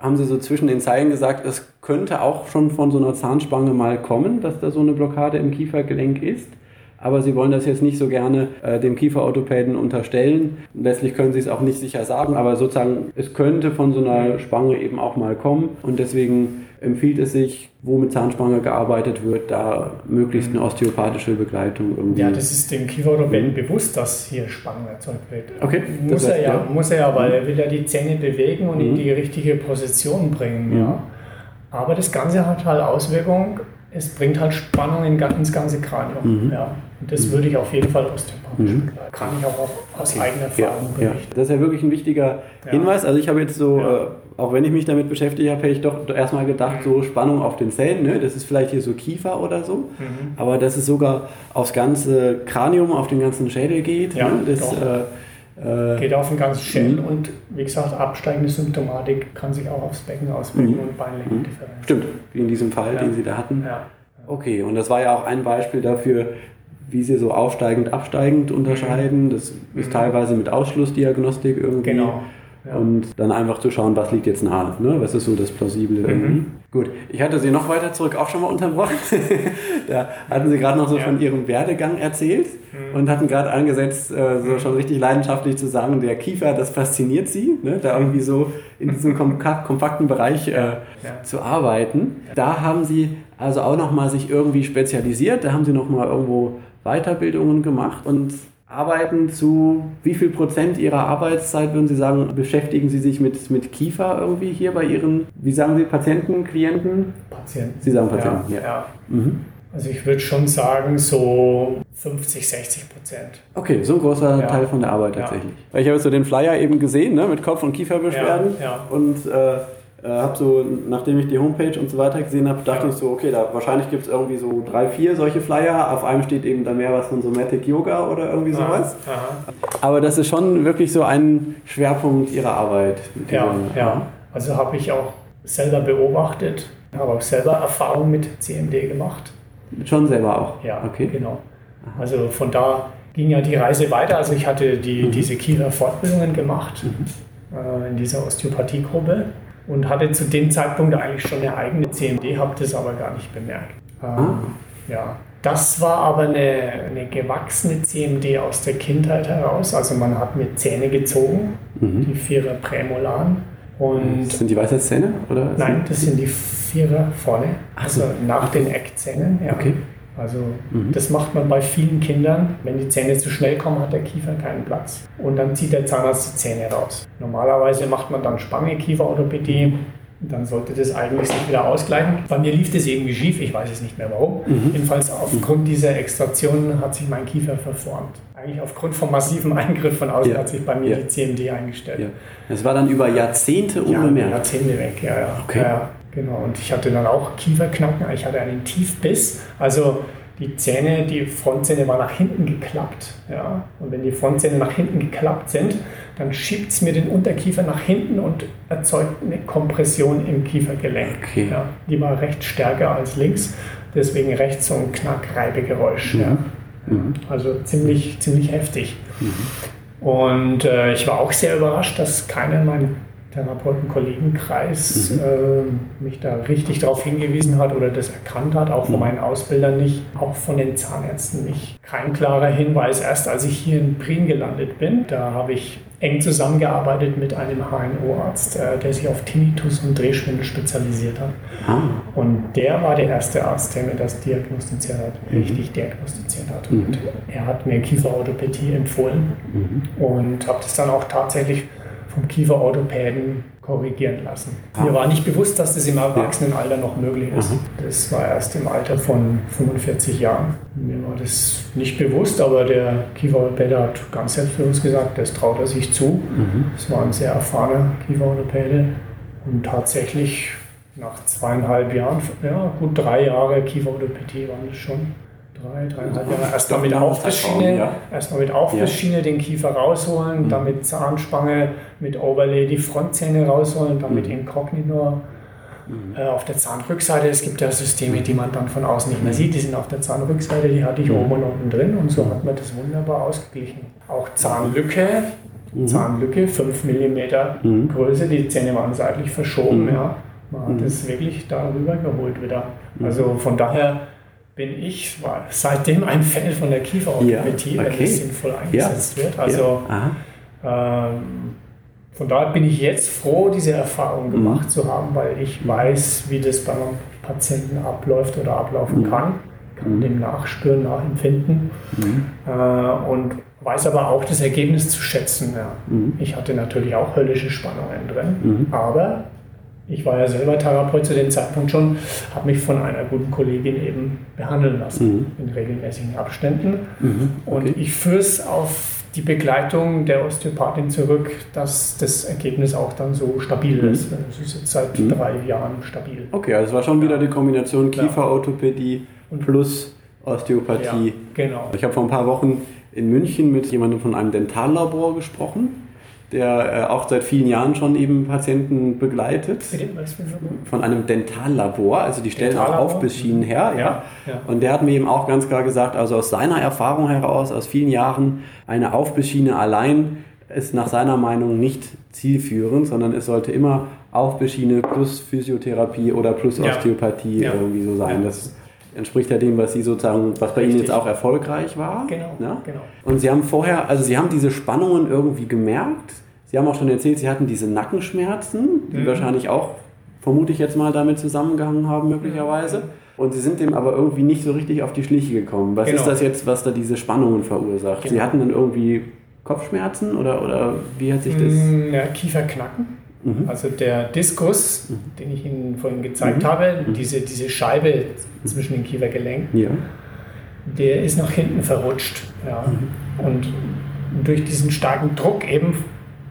haben Sie so zwischen den Zeilen gesagt, es könnte auch schon von so einer Zahnspange mal kommen, dass da so eine Blockade im Kiefergelenk ist aber sie wollen das jetzt nicht so gerne äh, dem Kieferorthopäden unterstellen. Letztlich können sie es auch nicht sicher sagen, aber sozusagen, es könnte von so einer Spange eben auch mal kommen und deswegen empfiehlt es sich, wo mit Zahnspange gearbeitet wird, da möglichst eine osteopathische Begleitung
irgendwie. Ja, das ist dem Kieferorthopäden mhm. bewusst, dass hier Spangen erzeugt wird.
Okay.
Muss er ja, ja, muss er ja, weil er will ja die Zähne bewegen und mhm. in die richtige Position bringen. Ja. Aber das Ganze hat halt Auswirkungen es bringt halt Spannung ins ganze Kranium. Mhm. Ja. Das mhm. würde ich auf jeden Fall osteopathisch mhm. Kann ich auch aus okay. eigener Erfahrung
ja, berichten. Ja. Das ist ja wirklich ein wichtiger ja. Hinweis. Also ich habe jetzt so, äh, auch wenn ich mich damit beschäftigt habe, hätte ich doch erstmal gedacht, so Spannung auf den Zähnen, ne? das ist vielleicht hier so Kiefer oder so, mhm. aber dass es sogar aufs ganze Kranium, auf den ganzen Schädel geht.
Ja,
ne? das,
äh, äh, geht auf den ganzen Schädel mhm. und wie gesagt, absteigende Symptomatik kann sich auch aufs Becken auswirken mhm. und Beinlänge mhm. differenzieren.
Stimmt, wie in diesem Fall, den Sie da hatten. Okay, und das war ja auch ein Beispiel dafür, wie sie so aufsteigend, absteigend unterscheiden. Mhm. Das ist mhm. teilweise mit Ausschlussdiagnostik irgendwie.
Genau.
Ja. Und dann einfach zu schauen, was liegt jetzt nahe, ne? was ist so das Plausible irgendwie. Mhm. Gut, ich hatte Sie noch weiter zurück auch schon mal unterbrochen. da hatten Sie gerade noch so ja. von Ihrem Werdegang erzählt mhm. und hatten gerade angesetzt, äh, so schon richtig leidenschaftlich zu sagen, der Kiefer, das fasziniert Sie, ne? da irgendwie so in diesem kompakten Bereich äh, ja. zu arbeiten. Da haben Sie also auch nochmal sich irgendwie spezialisiert, da haben Sie nochmal irgendwo Weiterbildungen gemacht und arbeiten zu wie viel Prozent Ihrer Arbeitszeit, würden Sie sagen, beschäftigen Sie sich mit, mit Kiefer irgendwie hier bei Ihren, wie sagen Sie, Patienten, Klienten?
Patienten.
Sie sagen Patienten,
ja. ja. Mhm. Also ich würde schon sagen, so 50, 60 Prozent.
Okay, so ein großer ja. Teil von der Arbeit tatsächlich. Ja. Ich habe jetzt so den Flyer eben gesehen, ne, mit Kopf- und Kieferbeschwerden. Ja, ja. Und äh, äh, habe so, nachdem ich die Homepage und so weiter gesehen habe, dachte ja. ich so, okay, da wahrscheinlich gibt es irgendwie so drei, vier solche Flyer. Auf einem steht eben dann mehr was von Somatic Yoga oder irgendwie sowas. Aha, aha. Aber das ist schon wirklich so ein Schwerpunkt Ihrer Arbeit.
Ja, ja. Also habe ich auch selber beobachtet, habe auch selber Erfahrung mit CMD gemacht.
Schon selber auch?
Ja, okay. genau. Also von da ging ja die Reise weiter. Also ich hatte die, mhm. diese Kieler Fortbildungen gemacht mhm. äh, in dieser Osteopathiegruppe und hatte zu dem Zeitpunkt eigentlich schon eine eigene CMD, habe das aber gar nicht bemerkt. Ähm. Ja, das war aber eine, eine gewachsene CMD aus der Kindheit heraus. Also man hat mir Zähne gezogen, mhm. die Vierer Prämolaren. Und
das sind die Weisheitszähne? Oder
nein, das sind die Vierer vorne, also nach den Eckzähnen. Ja. Okay. Also mhm. das macht man bei vielen Kindern. Wenn die Zähne zu schnell kommen, hat der Kiefer keinen Platz. Und dann zieht der Zahnarzt die Zähne raus. Normalerweise macht man dann Spange Kieferorthopädie. Dann sollte das eigentlich sich wieder ausgleichen. Bei mir lief das irgendwie schief, ich weiß es nicht mehr warum. Mhm. Jedenfalls aufgrund dieser Extraktion hat sich mein Kiefer verformt. Eigentlich aufgrund vom massiven Eingriff von außen ja. hat sich bei mir ja. die CMD eingestellt. Ja.
Das war dann über Jahrzehnte unbemerkt?
Ja, Jahrzehnte weg, ja, ja. Okay. ja. Genau, und ich hatte dann auch Kieferknacken, ich hatte einen Tiefbiss. Also die Zähne, die Frontzähne waren nach hinten geklappt. Ja? Und wenn die Frontzähne nach hinten geklappt sind, dann schiebt es mir den Unterkiefer nach hinten und erzeugt eine Kompression im Kiefergelenk. Okay. Ja? Die war recht stärker als links, deswegen rechts so ein Knack-Reibegeräusch. Mhm. Ja? Mhm. Also ziemlich, ziemlich heftig. Mhm. Und äh, ich war auch sehr überrascht, dass keiner in meinem Therapeuten-Kollegenkreis mhm. äh, mich da richtig darauf hingewiesen hat oder das erkannt hat, auch von mhm. meinen Ausbildern nicht, auch von den Zahnärzten nicht. Kein klarer Hinweis. Erst als ich hier in Prien gelandet bin, da habe ich eng zusammengearbeitet mit einem HNO-Arzt, äh, der sich auf Tinnitus und Drehschwindel spezialisiert hat. Ah. Und der war der erste Arzt, der mir das diagnostiziert hat, mhm. richtig diagnostiziert hat. Mhm. Und er hat mir Kieferorthopädie empfohlen mhm. und habe das dann auch tatsächlich vom Kieferorthopäden korrigieren lassen. Ah. Mir war nicht bewusst, dass das im Erwachsenenalter noch möglich ist. Mhm. Das war erst im Alter von 45 Jahren. Mir war das nicht bewusst, aber der Kieferorthopäde hat ganz selbstbewusst gesagt, das traut er sich zu. Mhm. Das war ein sehr erfahrener Kieferorthopäde und tatsächlich nach zweieinhalb Jahren, ja gut drei Jahre Kieferorthopädie waren das schon, drei, dreieinhalb Jahre erstmal mit Aufrissschiene, ja. erstmal mit Aufrissschiene ja. den Kiefer rausholen, mhm. dann mit Zahnspange, mit Overlay die Frontzähne rausholen, dann mit mhm. Incognito mhm. äh, auf der Zahnrückseite. Es gibt ja Systeme, die man dann von außen nicht mehr sieht, die sind auf der Zahnrückseite, die hatte ich mhm. oben und unten drin und so hat man das wunderbar ausgeglichen. Auch Zahnlücke, mhm. Zahnlücke, 5 mm mhm. Größe, die Zähne waren seitlich verschoben, ja. Man hat es wirklich darüber geholt wieder. Also von daher bin ich war seitdem ein Fan von der Kieferorthopädie, ja, okay. wenn es sinnvoll eingesetzt ja. wird. Also ja. ähm, von daher bin ich jetzt froh, diese Erfahrung mhm. gemacht mhm. zu haben, weil ich weiß, wie das bei einem Patienten abläuft oder ablaufen mhm. kann, kann mhm. dem nachspüren, nachempfinden mhm. äh, und weiß aber auch das Ergebnis zu schätzen. Mhm. Ich hatte natürlich auch höllische Spannungen drin, aber ich war ja selber Therapeut zu dem Zeitpunkt schon, habe mich von einer guten Kollegin eben behandeln lassen mhm. in regelmäßigen Abständen. Mhm. Okay. Und ich führe es auf die Begleitung der Osteopathin zurück, dass das Ergebnis auch dann so stabil mhm. ist. Das ist jetzt seit mhm. drei Jahren stabil.
Okay, also es war schon wieder die Kombination Kieferorthopädie plus Osteopathie. Ja,
genau.
Ich habe vor ein paar Wochen in München mit jemandem von einem Dentallabor gesprochen der äh, auch seit vielen Jahren schon eben Patienten begleitet. Von einem Dentallabor, also die stellen auch Aufbissschienen her. Ja. ja. Und der hat mir eben auch ganz klar gesagt, also aus seiner Erfahrung heraus, aus vielen Jahren, eine Aufbissschiene allein ist nach seiner Meinung nicht zielführend, sondern es sollte immer Aufbissschiene plus Physiotherapie oder plus Osteopathie ja. irgendwie so sein. Das entspricht ja dem, was Sie sozusagen, was bei Richtig. Ihnen jetzt auch erfolgreich war.
Genau,
ne? genau. Und Sie haben vorher, also Sie haben diese Spannungen irgendwie gemerkt. Sie haben auch schon erzählt, Sie hatten diese Nackenschmerzen, die mhm. wahrscheinlich auch, vermute ich jetzt mal, damit zusammengehangen haben, möglicherweise. Mhm. Und Sie sind dem aber irgendwie nicht so richtig auf die Schliche gekommen. Was genau. ist das jetzt, was da diese Spannungen verursacht? Genau. Sie hatten dann irgendwie Kopfschmerzen oder, oder wie hat sich das?
Mm, ja, Kieferknacken. Mhm. Also der Diskus, mhm. den ich Ihnen vorhin gezeigt mhm. habe, mhm. diese, diese Scheibe zwischen den Kiefergelenken, ja. der ist nach hinten verrutscht. Ja. Mhm. Und durch diesen starken Druck eben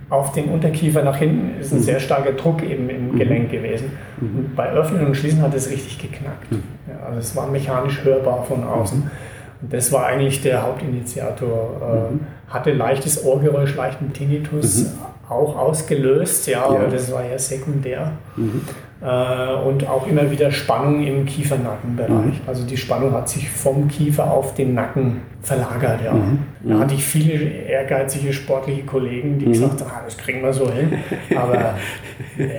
auf den Unterkiefer nach hinten ist ein sehr starker Druck eben im Gelenk gewesen. Und bei Öffnen und Schließen hat es richtig geknackt. Ja, also es war mechanisch hörbar von außen. Und das war eigentlich der Hauptinitiator. Äh, hatte leichtes Ohrgeräusch, leichten Tinnitus, auch ausgelöst, ja, ja. aber das war ja sekundär. Mhm. Äh, und auch immer wieder Spannung im Kiefernackenbereich. Mhm. Also die Spannung hat sich vom Kiefer auf den Nacken verlagert. Ja. Mhm. Da hatte ich viele ehrgeizige sportliche Kollegen, die mhm. gesagt haben, ah, das kriegen wir so hin. Aber nee,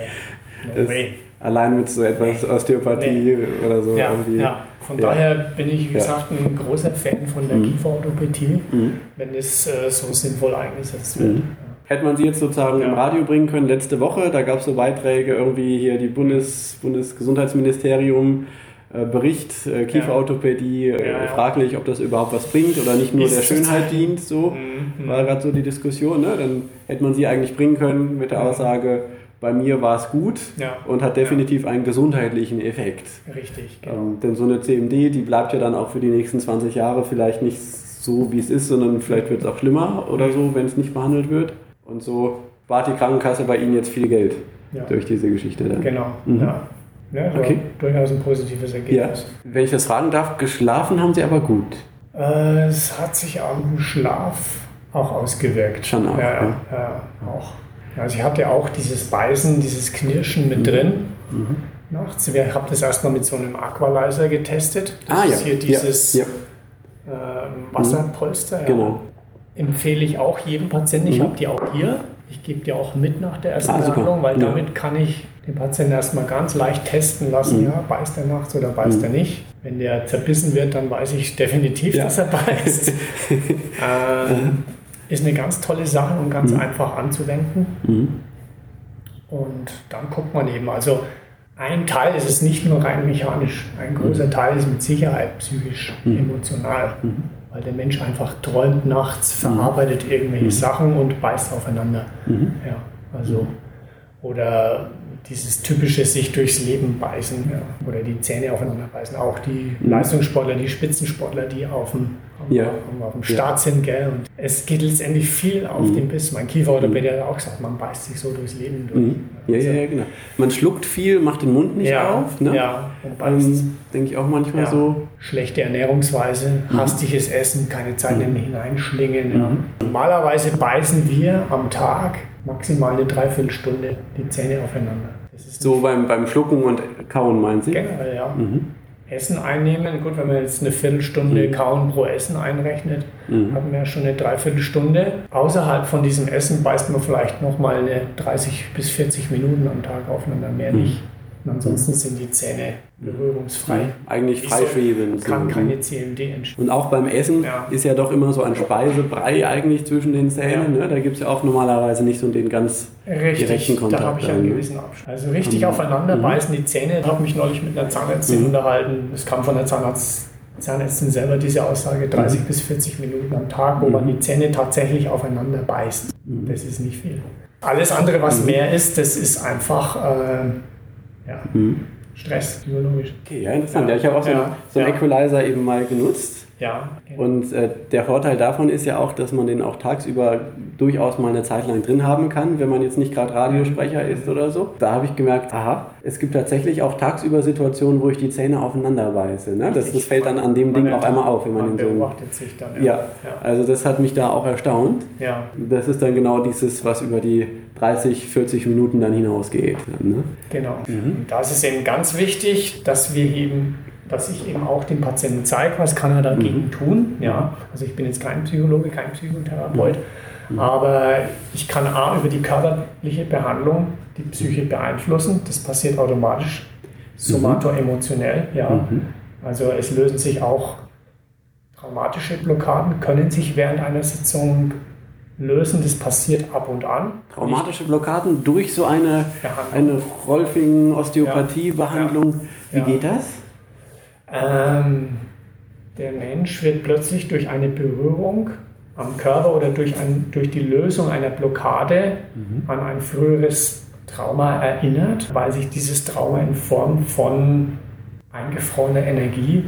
no way. Allein mit so etwas Osteopathie nee. oder so.
Ja, irgendwie. ja. Von ja. daher bin ich, wie gesagt, ein großer Fan von der mhm. Kieferorthopädie, mhm. wenn es äh, so sinnvoll eingesetzt wird. Mhm.
Hätte man sie jetzt sozusagen ja. im Radio bringen können letzte Woche, da gab es so Beiträge, irgendwie hier die Bundes, Bundesgesundheitsministerium äh, Bericht, äh, Kieferorthopädie, äh, ja, fraglich, ob das überhaupt was bringt oder nicht nur Ist der Schönheit dient, so mhm. war gerade so die Diskussion. Ne? Dann hätte man sie eigentlich bringen können mit der Aussage, bei mir war es gut ja. und hat definitiv einen gesundheitlichen Effekt.
Richtig,
genau. Ähm, denn so eine CMD, die bleibt ja dann auch für die nächsten 20 Jahre vielleicht nicht so, wie es ist, sondern vielleicht wird es auch schlimmer oder so, wenn es nicht behandelt wird. Und so spart die Krankenkasse bei Ihnen jetzt viel Geld ja. durch diese Geschichte. Dann.
Genau, mhm. ja. Ja, okay. durchaus ein positives Ergebnis.
Ja. Wenn ich das fragen darf, geschlafen haben Sie aber gut.
Äh, es hat sich am Schlaf auch ausgewirkt.
Schon auch.
Ja, ja. ja auch. Also ich hatte auch dieses Beißen, dieses Knirschen mit mhm. drin. Mhm. Nachts. Ich habe das erstmal mit so einem Aqualizer getestet.
Das ah, ja.
ist hier dieses ja. Äh, Wasserpolster.
Genau
empfehle ich auch jedem Patienten. Ich mhm. habe die auch hier. Ich gebe die auch mit nach der ersten ah, Behandlung, weil ja. damit kann ich den Patienten erstmal ganz leicht testen lassen, mhm. ja, beißt er nachts oder beißt mhm. er nicht. Wenn der zerbissen wird, dann weiß ich definitiv, ja. dass er beißt. ähm, ist eine ganz tolle Sache und ganz mhm. einfach anzuwenden. Mhm. Und dann guckt man eben, also ein Teil ist es nicht nur rein mechanisch, ein großer mhm. Teil ist mit Sicherheit psychisch, emotional weil der Mensch einfach träumt nachts, verarbeitet irgendwelche mhm. Sachen und beißt aufeinander. Mhm. Ja, also, oder dieses typische sich durchs Leben beißen ja, oder die Zähne aufeinander beißen. Auch die mhm. Leistungssportler, die Spitzensportler, die auf dem, ja. auf, dem Start ja. sind. Gell? Und es geht letztendlich viel auf mhm. den Biss. Mein Kieferorthopäde hat auch gesagt, man beißt sich so durchs Leben durch.
Mhm. Ja, also, ja, genau. Man schluckt viel, macht den Mund nicht auf. Ne?
Ja,
und beißt. Ähm, Denke ich auch manchmal so.
Schlechte Ernährungsweise, mhm. hastiges Essen, keine Zeit mhm. mehr hineinschlingen. Ja. Normalerweise beißen wir am Tag maximal eine Dreiviertelstunde die Zähne aufeinander.
So beim, beim Schlucken und Kauen, meinen Sie?
Generell, ja. Mhm. Essen einnehmen, gut, wenn man jetzt eine Viertelstunde mhm. Kauen pro Essen einrechnet, mhm. haben wir ja schon eine Dreiviertelstunde. Außerhalb von diesem Essen beißt man vielleicht nochmal eine 30 bis 40 Minuten am Tag aufeinander, mehr mhm. nicht. Und ansonsten sind die Zähne berührungsfrei.
Eigentlich freischwebend.
Kann keine CMD entstehen.
Und auch beim Essen ja. ist ja doch immer so ein Speisebrei eigentlich zwischen den Zähnen. Ja. Ne? Da gibt es ja auch normalerweise nicht so den ganz richtig, direkten Kontakt.
Da habe ich einen gewissen Abstand. Also richtig mhm. aufeinander mhm. beißen die Zähne. Ich habe mich neulich mit einer Zahnärztin mhm. unterhalten. Es kam von der Zahnarzt, Zahnärztin selber diese Aussage, 30 mhm. bis 40 Minuten am Tag, wo man mhm. die Zähne tatsächlich aufeinander beißt. Mhm. Das ist nicht viel. Alles andere, was mehr ist, das ist einfach... Äh, ja. Mhm. Stress, biologisch.
Okay, ja, interessant. Ja, ja ich habe auch so, ja, so einen Equalizer eben mal genutzt.
Ja.
Und äh, der Vorteil davon ist ja auch, dass man den auch tagsüber durchaus mal eine Zeit lang drin haben kann, wenn man jetzt nicht gerade Radiosprecher ist oder so. Da habe ich gemerkt, aha, es gibt tatsächlich auch tagsüber Situationen, wo ich die Zähne aufeinander beiße. Ne? Das, das fällt dann an dem Ding auch einmal auf, wenn man,
man
in so
beobachtet sich dann.
Ja. ja, also das hat mich da auch erstaunt.
Ja.
Das ist dann genau dieses, was über die 30, 40 Minuten dann hinausgeht. Ne?
Genau. Mhm. Das ist eben ganz wichtig, dass wir eben dass ich eben auch dem Patienten zeige, was kann er dagegen mhm. tun. Ja, also ich bin jetzt kein Psychologe, kein Psychotherapeut, mhm. aber ich kann A über die körperliche Behandlung die Psyche beeinflussen. Das passiert automatisch, somatoemotionell. Ja, mhm. also es lösen sich auch traumatische Blockaden, können sich während einer Sitzung lösen. Das passiert ab und an.
Traumatische Blockaden durch so eine, eine Rolfing-Osteopathie-Behandlung. Ja. Wie ja. geht das?
Ähm, der Mensch wird plötzlich durch eine Berührung am Körper oder durch, ein, durch die Lösung einer Blockade mhm. an ein früheres Trauma erinnert, weil sich dieses Trauma in Form von eingefrorener Energie,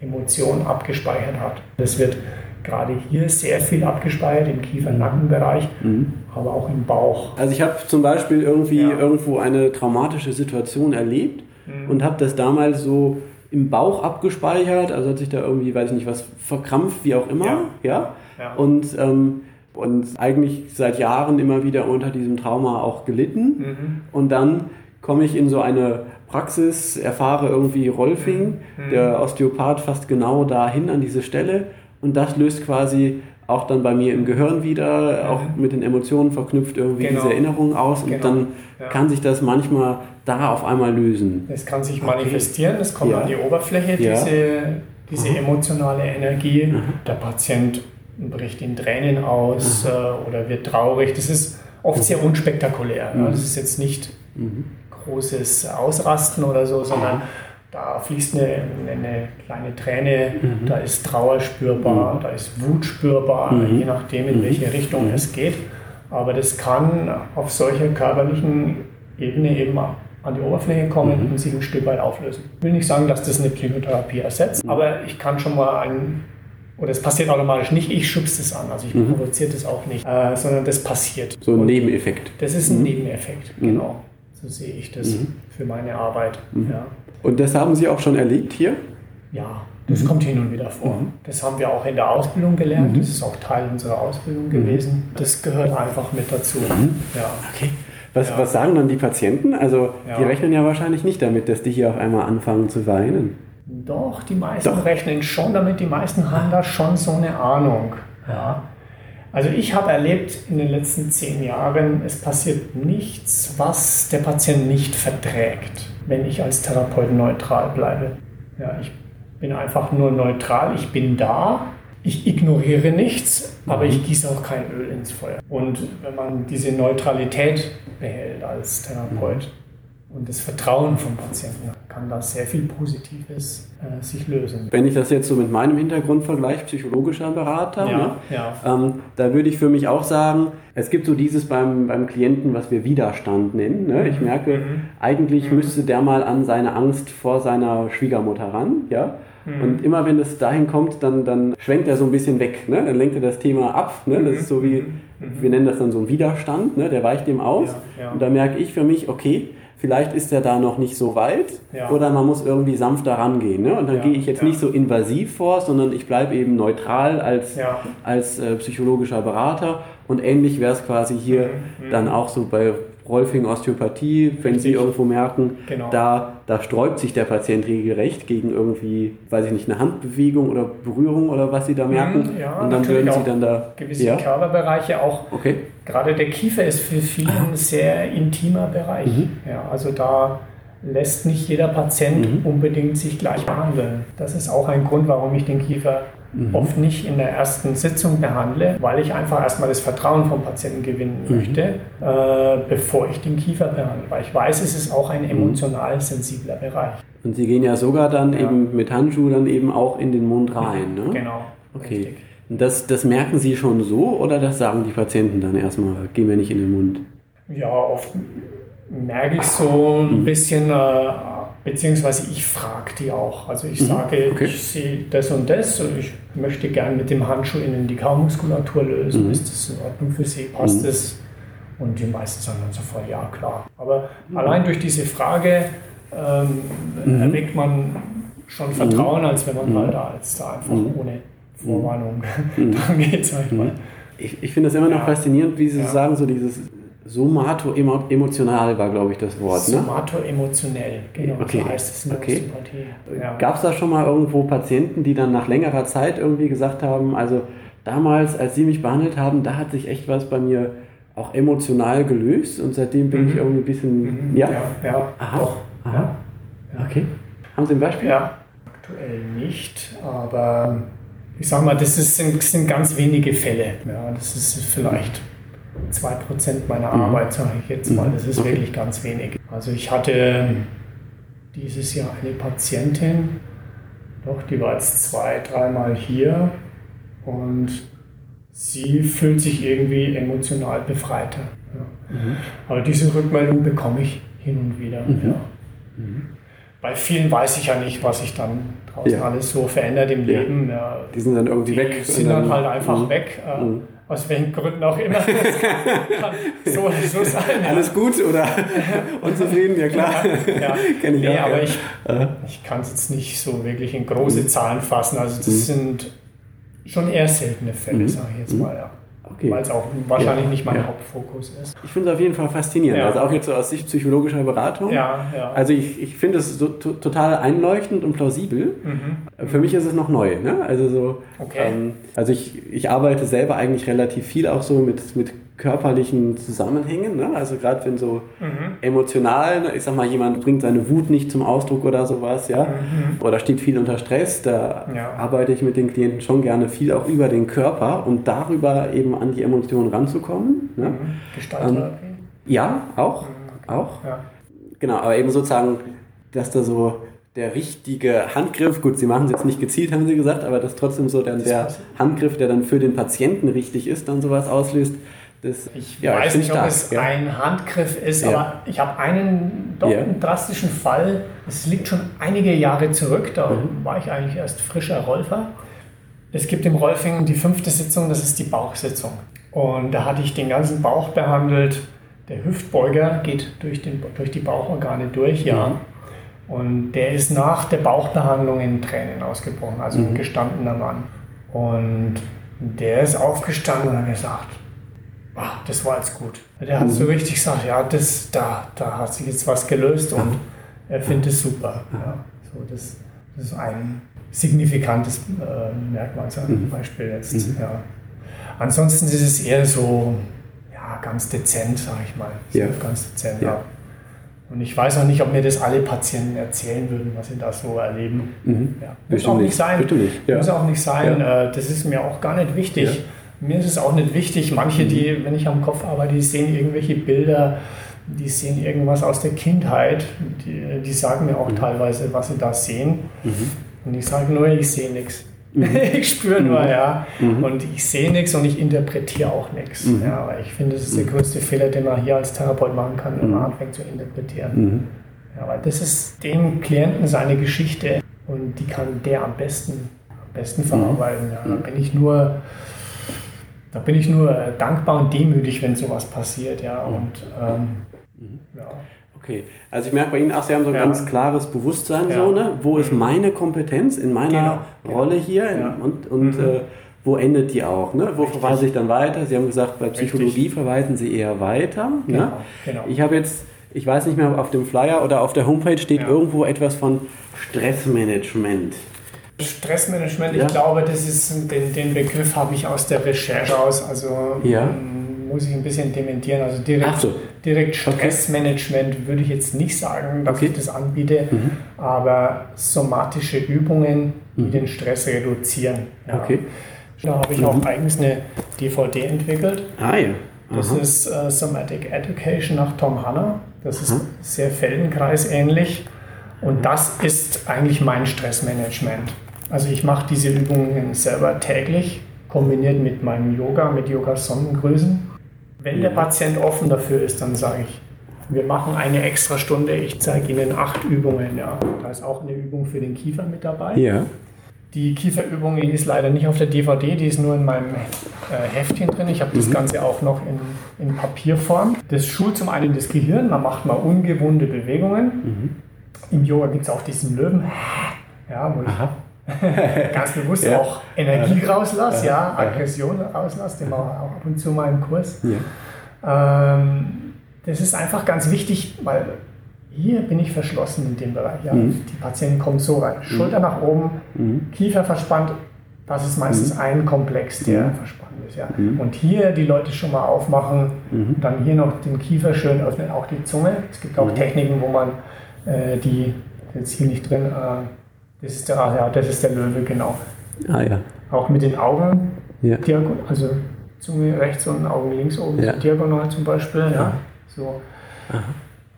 Emotion abgespeichert hat. Das wird gerade hier sehr viel abgespeichert im Kiefer-Nackenbereich, mhm. aber auch im Bauch.
Also ich habe zum Beispiel irgendwie ja. irgendwo eine traumatische Situation erlebt mhm. und habe das damals so im Bauch abgespeichert, also hat sich da irgendwie, weiß ich nicht, was verkrampft, wie auch immer. Ja. ja? ja. Und, ähm, und eigentlich seit Jahren immer wieder unter diesem Trauma auch gelitten. Mhm. Und dann komme ich in so eine Praxis, erfahre irgendwie Rolfing, mhm. der Osteopath fast genau dahin an diese Stelle. Und das löst quasi auch dann bei mir im Gehirn wieder, auch mhm. mit den Emotionen verknüpft irgendwie genau. diese Erinnerungen aus. Genau. Und dann ja. kann sich das manchmal da auf einmal lösen.
Es kann sich manifestieren, es kommt ja. an die Oberfläche, ja. diese, diese mhm. emotionale Energie. Mhm. Der Patient bricht in Tränen aus mhm. äh, oder wird traurig. Das ist oft sehr unspektakulär. Mhm. Das ist jetzt nicht großes Ausrasten oder so, sondern da fließt eine, eine kleine Träne, mhm. da ist Trauer spürbar, mhm. da ist Wut spürbar, mhm. je nachdem, in welche Richtung es geht. Aber das kann auf solcher körperlichen Ebene eben an die Oberfläche kommen mhm. und sich ein Stück weit auflösen. Ich will nicht sagen, dass das eine Psychotherapie ersetzt, mhm. aber ich kann schon mal ein, oder es passiert automatisch nicht, ich schubse das an, also ich mhm. provoziere das auch nicht, äh, sondern das passiert.
So ein und Nebeneffekt.
Das ist ein mhm. Nebeneffekt, mhm. genau. So sehe ich das mhm. Für meine Arbeit. Ja.
Und das haben Sie auch schon erlebt hier?
Ja, das mhm. kommt hin und wieder vor. Mhm. Das haben wir auch in der Ausbildung gelernt. Mhm. Das ist auch Teil unserer Ausbildung gewesen. Das gehört einfach mit dazu.
Ja. Okay. Was, ja. was sagen dann die Patienten? Also ja. die rechnen ja wahrscheinlich nicht damit, dass die hier auf einmal anfangen zu weinen.
Doch, die meisten Doch. rechnen schon damit. Die meisten haben da schon so eine Ahnung. Ja. Also ich habe erlebt in den letzten zehn Jahren, es passiert nichts, was der Patient nicht verträgt, wenn ich als Therapeut neutral bleibe. Ja, ich bin einfach nur neutral, ich bin da ich ignoriere nichts, aber ich gieße auch kein Öl ins Feuer. Und wenn man diese Neutralität behält als Therapeut und das Vertrauen vom Patienten, kann da sehr viel Positives äh, sich lösen.
Wenn ich das jetzt so mit meinem Hintergrund vergleiche, psychologischer Berater,
ja,
ne?
ja.
Ähm, da würde ich für mich auch sagen, es gibt so dieses beim, beim Klienten, was wir Widerstand nennen. Ne? Ich mhm. merke, mhm. eigentlich mhm. müsste der mal an seine Angst vor seiner Schwiegermutter ran. Ja? Mhm. Und immer wenn es dahin kommt, dann, dann schwenkt er so ein bisschen weg. Ne? Dann lenkt er das Thema ab. Ne? Das ist so wie, mhm. Mhm. wir nennen das dann so ein Widerstand, ne? der weicht dem aus. Ja. Und da merke ich für mich, okay, vielleicht ist er da noch nicht so weit ja. oder man muss irgendwie sanfter rangehen. Ne? Und dann gehe ich jetzt nicht so invasiv vor, sondern ich bleibe eben neutral als, als äh, psychologischer Berater. Und ähnlich wäre es quasi hier mhm. dann auch so bei Rolfing Osteopathie, wenn Sie irgendwo merken, genau. da, da sträubt sich der Patient regelrecht gegen irgendwie, weiß ich nicht, eine Handbewegung oder Berührung oder was Sie da merken.
Mhm, ja,
und dann würden Sie dann da.
Gewisse ja. Körperbereiche auch.
Okay.
Gerade der Kiefer ist für viele ein sehr intimer Bereich. Mhm. Ja, also da lässt nicht jeder Patient mhm. unbedingt sich gleich behandeln. Das ist auch ein Grund, warum ich den Kiefer mhm. oft nicht in der ersten Sitzung behandle, weil ich einfach erstmal das Vertrauen vom Patienten gewinnen mhm. möchte, äh, bevor ich den Kiefer behandle. Weil ich weiß, es ist auch ein mhm. emotional sensibler Bereich.
Und Sie gehen ja sogar dann ja. eben mit Handschuh dann eben auch in den Mund rein, ne?
Genau.
Okay. Richtig. Das, das merken Sie schon so oder das sagen die Patienten dann erstmal, gehen wir nicht in den Mund?
Ja, oft merke ich so ein mhm. bisschen, äh, beziehungsweise ich frage die auch. Also ich mhm. sage, okay. ich sehe das und das und ich möchte gern mit dem Handschuh innen die Kaumuskulatur lösen. Mhm. Ist das in Ordnung für Sie? Passt mhm. das? Und die meisten sagen dann sofort, ja klar. Aber mhm. allein durch diese Frage ähm, mhm. erweckt man schon Vertrauen, als wenn man mhm. halt da, als da einfach ohne Vorwarnung dran geht, sag ich mal.
Ich, ich finde das immer noch ja. faszinierend, wie Sie ja. sagen, so dieses Somato-emotional war, glaube ich, das Wort.
Ne? Somato-emotionell,
genau. Okay. So heißt es in der okay. Ja. Gab es da schon mal irgendwo Patienten, die dann nach längerer Zeit irgendwie gesagt haben, also damals, als Sie mich behandelt haben, da hat sich echt was bei mir auch emotional gelöst und seitdem bin mhm. ich irgendwie ein bisschen.
Mhm. Ja, ja, ja
Aha. doch. Aha. Ja. Okay. Haben Sie ein Beispiel?
Ja, aktuell nicht, aber ich sage mal, das ist, sind, sind ganz wenige Fälle. Ja, das ist vielleicht. Mhm 2% meiner mhm. Arbeit, sage ich jetzt mal. Das ist wirklich ganz wenig. Also ich hatte dieses Jahr eine Patientin, doch, die war jetzt zwei, dreimal hier und sie fühlt sich irgendwie emotional befreiter. Ja. Mhm. Aber diese Rückmeldung bekomme ich hin und wieder. Mhm. Ja. Mhm. Bei vielen weiß ich ja nicht, was sich dann draußen ja. alles so verändert im Leben.
Die sind dann irgendwie weg.
Die sind dann halt einfach mhm. weg. Mhm aus welchen Gründen auch immer. kann so, so sein.
Alles gut oder unzufrieden? Ja klar.
Ja, ja. Kenne ich nee, auch. aber ich, ich kann es jetzt nicht so wirklich in große mhm. Zahlen fassen. Also das mhm. sind schon eher seltene Fälle, mhm. sage ich jetzt mal. Ja. Okay. Weil es auch wahrscheinlich ja, nicht mein ja. Hauptfokus ist.
Ich finde es auf jeden Fall faszinierend. Ja. Also auch jetzt so aus Sicht psychologischer Beratung.
Ja, ja.
Also ich, ich finde es so, total einleuchtend und plausibel. Mhm. Für mich ist es noch neu. Ne? Also so. Okay. Ähm, also ich, ich arbeite selber eigentlich relativ viel auch so mit, mit körperlichen Zusammenhängen. Ne? Also gerade wenn so mhm. emotional, ne, ich sag mal, jemand bringt seine Wut nicht zum Ausdruck oder sowas, ja, mhm. oder steht viel unter Stress, da ja. arbeite ich mit den Klienten schon gerne viel auch über den Körper und darüber eben an die Emotionen ranzukommen. Ne? Mhm.
Gestalttherapie? Ähm,
ja, auch, mhm. auch. Ja. Genau, aber eben sozusagen, dass da so der richtige Handgriff, gut, Sie machen es jetzt nicht gezielt, haben Sie gesagt, aber dass trotzdem so dann der Handgriff, der dann für den Patienten richtig ist, dann sowas auslöst,
das, ich ja, weiß nicht, ob es ja. ein Handgriff ist, aber ich habe einen doch einen drastischen Fall. Es liegt schon einige Jahre zurück. Da mhm. war ich eigentlich erst frischer Rolfer. Es gibt im Rolfing die fünfte Sitzung, das ist die Bauchsitzung. Und da hatte ich den ganzen Bauch behandelt. Der Hüftbeuger geht durch, den, durch die Bauchorgane durch, ja. Mhm. Und der ist nach der Bauchbehandlung in Tränen ausgebrochen, also mhm. ein gestandener Mann. Und der ist aufgestanden und hat gesagt, ach, das war jetzt gut. Der hat so richtig gesagt, ja, das, da, da hat sich jetzt was gelöst und er findet es super. Ja, so, das, das ist ein signifikantes äh, Merkmal, zum mhm. Beispiel jetzt. Mhm. Ja. Ansonsten ist es eher so, ja, ganz dezent, sag ich mal. Ja. Ganz dezent, ja. Und ich weiß auch nicht, ob mir das alle Patienten erzählen würden, was sie da so erleben.
Mhm.
Ja. Muss auch nicht sein. Nicht. Ja. Muss auch nicht sein. Ja. Äh, das ist mir auch gar nicht wichtig. Mir ist es auch nicht wichtig, manche, die, wenn ich am Kopf arbeite, die sehen irgendwelche Bilder, die sehen irgendwas aus der Kindheit, die, die sagen mir auch mhm. teilweise, was sie da sehen. Mhm. Und ich sage nur, ich sehe nichts. Mhm. ich spüre nur, mhm. ja. Mhm. Und ich sehe nichts und ich interpretiere auch nichts. Mhm. Ja, aber ich finde, das ist der größte Fehler, den man hier als Therapeut machen kann, wenn man anfängt zu interpretieren. Ja, weil das ist dem Klienten seine Geschichte und die kann der am besten, am besten verarbeiten. Ja. Da bin ich nur da bin ich nur äh, dankbar und demütig, wenn sowas passiert, ja. Mhm. Und ähm,
mhm. ja. Okay, also ich merke bei Ihnen auch, Sie haben so ein ja. ganz klares Bewusstsein, ja. so, ne? wo ist mhm. meine Kompetenz in meiner genau. Rolle hier ja. und, und mhm. äh, wo endet die auch? Ne? Wo Richtig. verweise ich dann weiter? Sie haben gesagt, bei Psychologie Richtig. verweisen Sie eher weiter. Ne? Genau. Ne? Genau. Ich habe jetzt, ich weiß nicht mehr, auf dem Flyer oder auf der Homepage steht irgendwo etwas von Stressmanagement.
Stressmanagement, ja. ich glaube, das ist, den, den Begriff habe ich aus der Recherche aus, also ja. Muss ich ein bisschen dementieren. Also direkt, so. direkt Stressmanagement okay. würde ich jetzt nicht sagen, dass okay. ich das anbiete, mhm. aber somatische Übungen, die mhm. den Stress reduzieren. Ja. Okay. Da habe ich mhm. auch eigens eine DVD entwickelt.
Ah ja.
Das ist äh, Somatic Education nach Tom Hanna. Das ist sehr Feldenkreis ähnlich. Und das ist eigentlich mein Stressmanagement. Also ich mache diese Übungen selber täglich, kombiniert mit meinem Yoga, mit Yoga-Sonnengrößen. Wenn der Patient offen dafür ist, dann sage ich, Wir machen eine extra Stunde. Ich zeige Ihnen acht Übungen. Ja. Da ist auch eine Übung für den Kiefer mit dabei.
Ja.
Die Kieferübung die ist leider nicht auf der DVD, die ist nur in meinem äh, Heftchen drin. Ich habe das Ganze auch noch in, in Papierform. Das schult zum einen das Gehirn, man macht mal ungewohnte Bewegungen. Im Yoga gibt es auch diesen Löwen, ja, wo ich ganz bewusst
Ja.
auch Energie rauslasse, ja, Aggression rauslasse, den mache ich auch ab und zu mal im Kurs.
Ja.
Ähm, das ist einfach ganz wichtig, weil hier bin ich verschlossen in dem Bereich. Ja. Die Patienten kommen so rein. Schulter nach oben, Kiefer verspannt. Das ist meistens ein Komplex, der verspannt ist. Ja. Und hier die Leute schon mal aufmachen, dann hier noch den Kiefer schön öffnen, auch die Zunge. Es gibt auch Techniken, wo man äh, die, jetzt hier nicht drin, äh, das ist der, ah, ja, das ist der Löwe, genau.
Ah ja.
Auch mit den Augen
Ja.
diagonal, also Zunge rechts und Augen links oben,
Ja.
so diagonal zum Beispiel. Ja.
Ja.
So.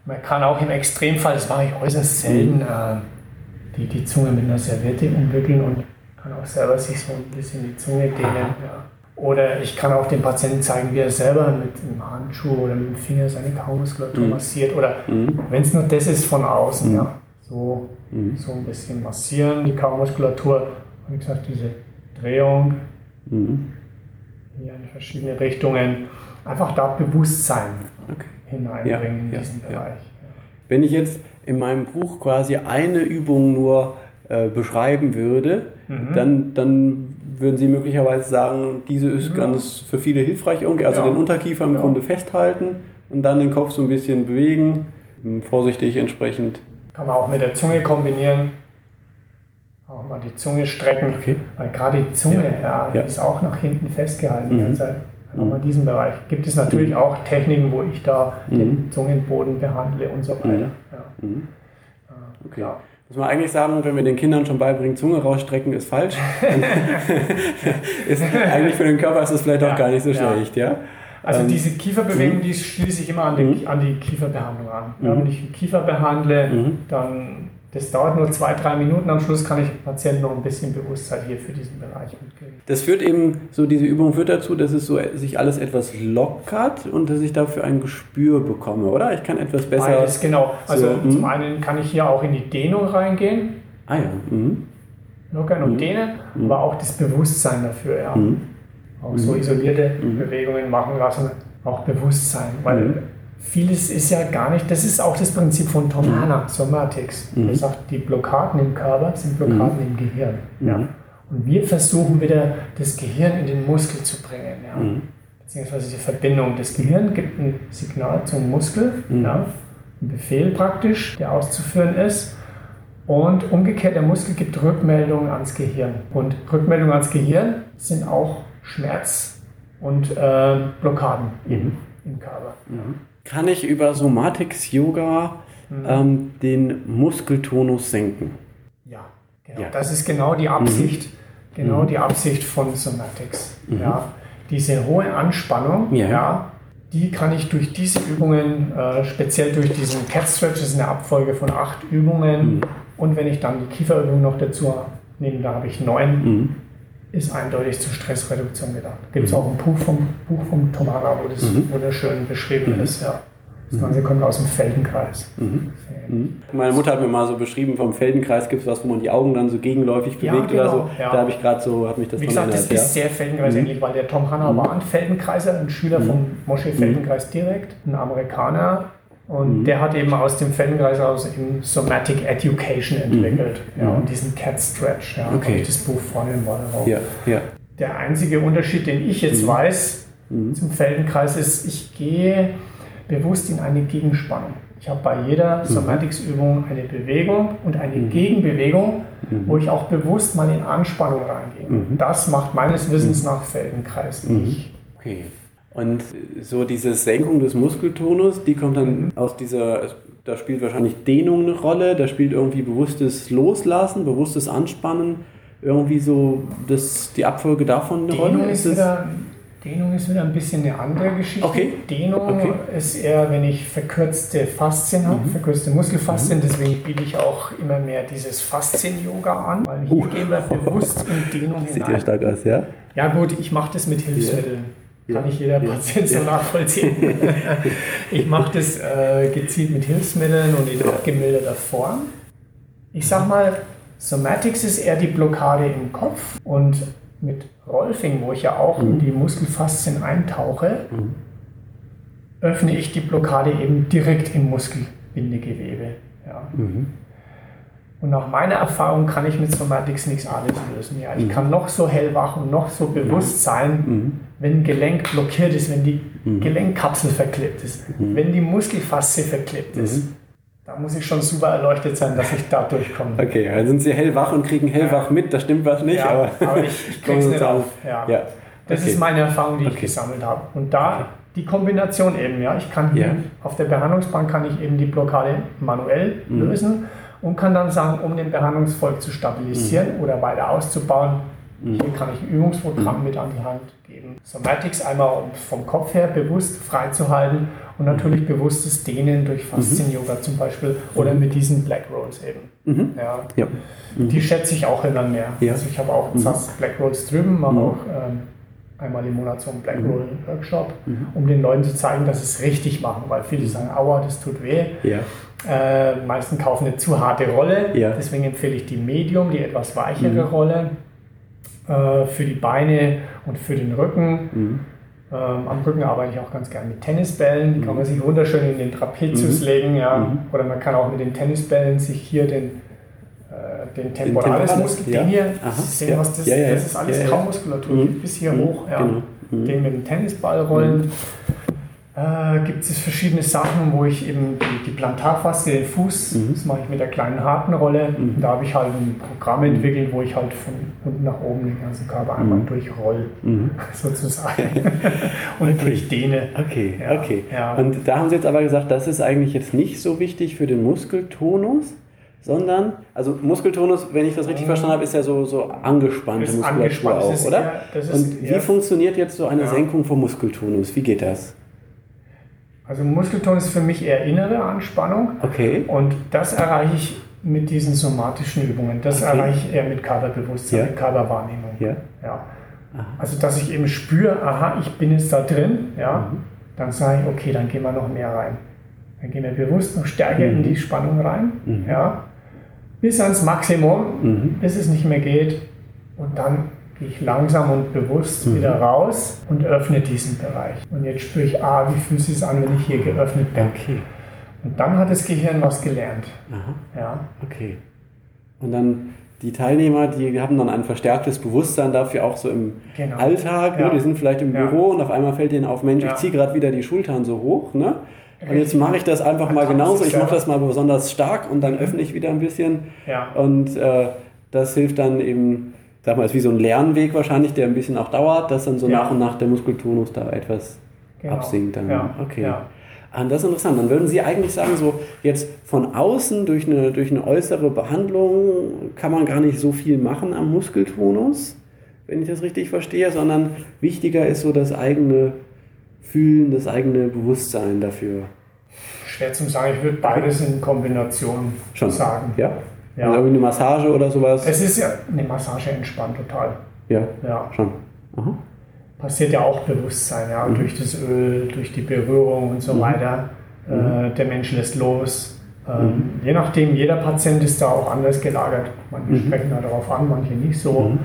Man kann auch im Extremfall, das mache ich äußerst selten,
Mhm.
äh, die, die Zunge mit einer Serviette umwickeln und kann auch selber sich so ein bisschen die Zunge dehnen. Oder ich kann auch dem Patienten zeigen, wie er selber mit einem Handschuh oder mit dem Finger seine Kaumuskulatur
Mhm.
massiert. Oder wenn es nur das ist von außen, ja. So,
Mhm.
so ein bisschen massieren, die Kaumuskulatur. Wie gesagt, diese Drehung
Mhm.
hier in verschiedene Richtungen. Einfach da Bewusstsein
Okay.
hineinbringen in
Ja,
diesen
ja, ja.
Bereich.
Wenn ich jetzt in meinem Buch quasi eine Übung nur äh, beschreiben würde,
Mhm.
dann, dann würden Sie möglicherweise sagen, diese ist ganz für viele hilfreich irgendwie. Also
Ja.
den Unterkiefer im
Ja.
Grunde festhalten und dann den Kopf so ein bisschen bewegen, vorsichtig entsprechend.
Kann man auch mit der Zunge kombinieren. Auch mal die Zunge strecken.
Okay.
Weil gerade die Zunge, ja,
Ja.
ist auch nach hinten festgehalten.
Mhm.
Also auch mal diesen Bereich. Gibt es natürlich auch Techniken, wo ich da
Mhm.
den Zungenboden behandle und so weiter. Ja.
Mhm. Okay.
ja.
Muss man eigentlich sagen, wenn wir den Kindern schon beibringen, Zunge rausstrecken ist falsch. ist, eigentlich für den Körper ist das vielleicht auch gar nicht so schlecht, ja?
Also
Ähm,
diese Kieferbewegung, die schließe ich immer an die, an die Kieferbehandlung an. Ja,
Mhm.
wenn ich Kiefer behandle,
Mhm.
dann das dauert nur zwei, drei Minuten. Am Schluss kann ich dem Patienten noch ein bisschen Bewusstsein hier für diesen Bereich mitgeben.
Das führt eben, so diese Übung führt dazu, dass es so sich alles etwas lockert und dass ich dafür ein Gespür bekomme, oder? Ich kann etwas besser.
Beides, genau. Also
So,
zum
mhm.
einen kann ich hier auch in die Dehnung reingehen,
Ah ja. Mhm.
lockern und
Mhm.
dehnen, aber auch das Bewusstsein dafür, ja.
Mhm.
Auch so isolierte
Mhm.
Bewegungen machen lassen, auch Bewusstsein, weil
Mhm.
vieles ist ja gar nicht, das ist auch das Prinzip von Tom Hanna, Somatics.
Mhm.
Er sagt, die Blockaden im Körper sind Blockaden im Gehirn. Ja.
Mhm.
Und wir versuchen wieder das Gehirn in den Muskel zu bringen, ja.
Mhm.
beziehungsweise die Verbindung. Das Gehirn gibt ein Signal zum Muskel,
Mhm.
ja, ein Befehl praktisch, der auszuführen ist. Und umgekehrt, der Muskel gibt Rückmeldungen ans Gehirn. Und Rückmeldungen ans Gehirn sind auch Schmerz und äh, Blockaden eben im Körper.
Kann ich über Somatics Yoga
Mhm.
ähm, den Muskeltonus senken?
Ja, genau.
Ja.
Das ist genau die Absicht, genau die Absicht von Somatics. Ja. Diese hohe Anspannung,
Ja.
ja. die kann ich durch diese Übungen, äh, speziell durch diesen Cat Stretch, das ist eine Abfolge von acht Übungen. Und wenn ich dann die Kieferübung noch dazu nehme, da habe ich neun,
Mhm.
Ist eindeutig zur Stressreduktion gedacht. Gibt es auch ein Buch vom, Buch vom Tomara, wo das
Mhm.
wunderschön beschrieben ist. Ja. Das Ganze kommt aus dem Feldenkreis.
Mhm. Meine Mutter hat mir mal so beschrieben, vom Feldenkreis gibt es was, wo man die Augen dann so gegenläufig
Ja,
bewegt oder
genau,
so.
ja.
Da habe ich gerade so, hat mich das
Wie gesagt, das
erinnert,
ist sehr Feldenkreis-ähnlich, weil der Tom Hanna war ein Feldenkreiser, ein Schüler vom Moshe Feldenkreis direkt, ein Amerikaner. Und der hat eben aus dem Feldenkreis aus eben Somatic Education entwickelt. Ja, und diesen Cat Stretch. Ja,
Okay.
Das Buch vorne war darauf.
Ja, ja.
Der einzige Unterschied, den ich jetzt weiß zum Feldenkreis, ist, ich gehe bewusst in eine Gegenspannung. Ich habe bei jeder Somatics-Übung eine Bewegung und eine Gegenbewegung, wo ich auch bewusst mal in Anspannung reingehe. Das macht meines Wissens nach Feldenkreis nicht.
Okay. Und so diese Senkung des Muskeltonus, die kommt dann aus dieser, da spielt wahrscheinlich Dehnung eine Rolle, da spielt irgendwie bewusstes Loslassen, bewusstes Anspannen, irgendwie so das, die Abfolge davon eine
Dehnung
Rolle?
ist, wieder, Dehnung ist wieder ein bisschen eine andere Geschichte.
Okay.
Dehnung
Okay.
ist eher, wenn ich verkürzte Faszien
Mhm.
habe, verkürzte Muskelfaszien. Deswegen biete ich auch immer mehr dieses Faszien-Yoga an, weil hier
Uh.
gehen wir bewusst in Dehnung
Sieht ja
hinein.
stark aus, ja?
Ja gut, ich mache das mit Hilfsmitteln. Kann nicht jeder Patient so nachvollziehen. ich mache das äh, gezielt mit Hilfsmitteln und in abgemilderter Form. Ich sag mal, Somatics ist eher die Blockade im Kopf und mit Rolfing, wo ich ja auch mhm. in die Muskelfaszien eintauche, mhm. öffne ich die Blockade eben direkt im Muskelbindegewebe. Ja. Mhm. Und nach meiner Erfahrung kann ich mit Somatics nichts alles lösen. Ja, ich mhm. kann noch so hellwach und noch so bewusst sein, mhm. Wenn ein Gelenk blockiert ist, wenn die mhm. Gelenkkapsel verklebt ist, wenn die Muskelfaszie verklebt ist. Da muss ich schon super erleuchtet sein, dass ich da durchkomme.
Okay, dann sind Sie hellwach und kriegen hellwach ja. mit, da stimmt was nicht.
Ja, aber, aber ich, ich krieg's nicht auf. Ja. ja. Das okay. ist meine Erfahrung, die okay. ich gesammelt habe. Und da die Kombination eben, ja, ich kann hier auf der Behandlungsbank kann ich eben die Blockade manuell mhm. lösen und kann dann sagen, um den Behandlungsfolg zu stabilisieren mhm. oder weiter auszubauen, mhm. Hier kann ich ein Übungsprogramm mhm. mit an die Hand geben. Somatics einmal um vom Kopf her bewusst freizuhalten und natürlich mhm. bewusstes Dehnen durch mhm. Faszien-Yoga zum Beispiel oder mit diesen Black Rolls eben. Ja. ja. Die schätze ich auch immer mehr. Ja. Also ich habe auch SAS Black Rolls drüben, mache auch ähm, einmal im Monat so einen Black Roll Workshop, um den Leuten zu zeigen, dass sie es richtig machen, weil viele sagen, aua, das tut weh. Ja. Äh, meisten kaufen eine zu harte Rolle, deswegen empfehle ich die Medium, die etwas weichere mhm. Rolle äh, für die Beine und für den Rücken. Mhm. Ähm, am Rücken arbeite ich auch ganz gerne mit Tennisbällen, die mhm. kann man sich wunderschön in den Trapezius mhm. legen, ja. Mhm. oder man kann auch mit den Tennisbällen sich hier den äh, den Temporalis-Muskel, ja. den hier, Aha. Sehen, was das, ja, ja, das ist alles ja, Kaumuskulatur, mhm. bis hier hoch, ja. Genau. den mit dem Tennisball rollen äh, gibt es verschiedene Sachen, wo ich eben die, die Plantarfaszie, den Fuß, mhm. das mache ich mit der kleinen harten Rolle. Mhm. Da habe ich halt ein Programm entwickelt, wo ich halt von unten nach oben den ganzen Körper einmal mhm. durchroll, sozusagen. Und okay. durchdehne.
Okay, ja. okay. Ja. Und da haben Sie jetzt aber gesagt, das ist eigentlich jetzt nicht so wichtig für den Muskeltonus? sondern, also Muskeltonus, wenn ich das richtig mhm. verstanden habe, ist ja so, so angespannte Muskulatur angespannt. auch, oder? Ja, und wie funktioniert jetzt so eine ja. Senkung vom Muskeltonus? Wie geht das?
Also Muskelton ist für mich eher innere Anspannung.
Okay.
Und das erreiche ich mit diesen somatischen Übungen. Das okay. erreiche ich eher mit Körperbewusstsein, ja. mit Körperwahrnehmung. Ja. ja. Also dass ich eben spüre, aha, ich bin jetzt da drin, ja, mhm. dann sage ich, okay, dann gehen wir noch mehr rein. Dann gehen wir bewusst noch stärker mhm. in die Spannung rein, mhm. ja, bis ans Maximum, mhm. bis es nicht mehr geht. Und dann gehe ich langsam und bewusst mhm. wieder raus und öffne diesen Bereich. Und jetzt spüre ich, ah, wie fühlt es sich an, wenn ich hier geöffnet bin. Okay. Und dann hat das Gehirn was gelernt.
Aha. Ja. Okay. Und dann die Teilnehmer, die haben dann ein verstärktes Bewusstsein dafür, auch so im genau. Alltag. Ne? Ja. Die sind vielleicht im Büro und auf einmal fällt ihnen auf, Mensch, ja. ich ziehe gerade wieder die Schultern so hoch. Ne? Und jetzt mache ich das einfach mal genauso. Ich mache das mal besonders stark und dann mhm. öffne ich wieder ein bisschen. Ja. Und äh, das hilft dann eben sag mal, ist wie so ein Lernweg wahrscheinlich, der ein bisschen auch dauert, dass dann so ja. nach und nach der Muskeltonus da etwas genau. absinkt. Dann. Ja. Okay. Ja. Ah, das ist interessant. Dann würden Sie eigentlich sagen, so jetzt von außen durch eine, durch eine äußere Behandlung kann man gar nicht so viel machen am Muskeltonus, wenn ich das richtig verstehe, sondern wichtiger ist so das eigene Fühlen, das eigene Bewusstsein dafür.
Schwer zu sagen, ich würde beides in Kombination Schon. sagen.
Ja. Ja. Also eine Massage oder sowas?
Es ist ja, eine Massage entspannt total.
Ja, ja. schon. Aha.
Passiert ja auch Bewusstsein, ja, mhm. durch das Öl, durch die Berührung und so mhm. weiter. Äh, mhm. der Mensch lässt los. Ähm, mhm. je nachdem, jeder Patient ist da auch anders gelagert. Manche mhm. sprechen da darauf an, manche nicht so.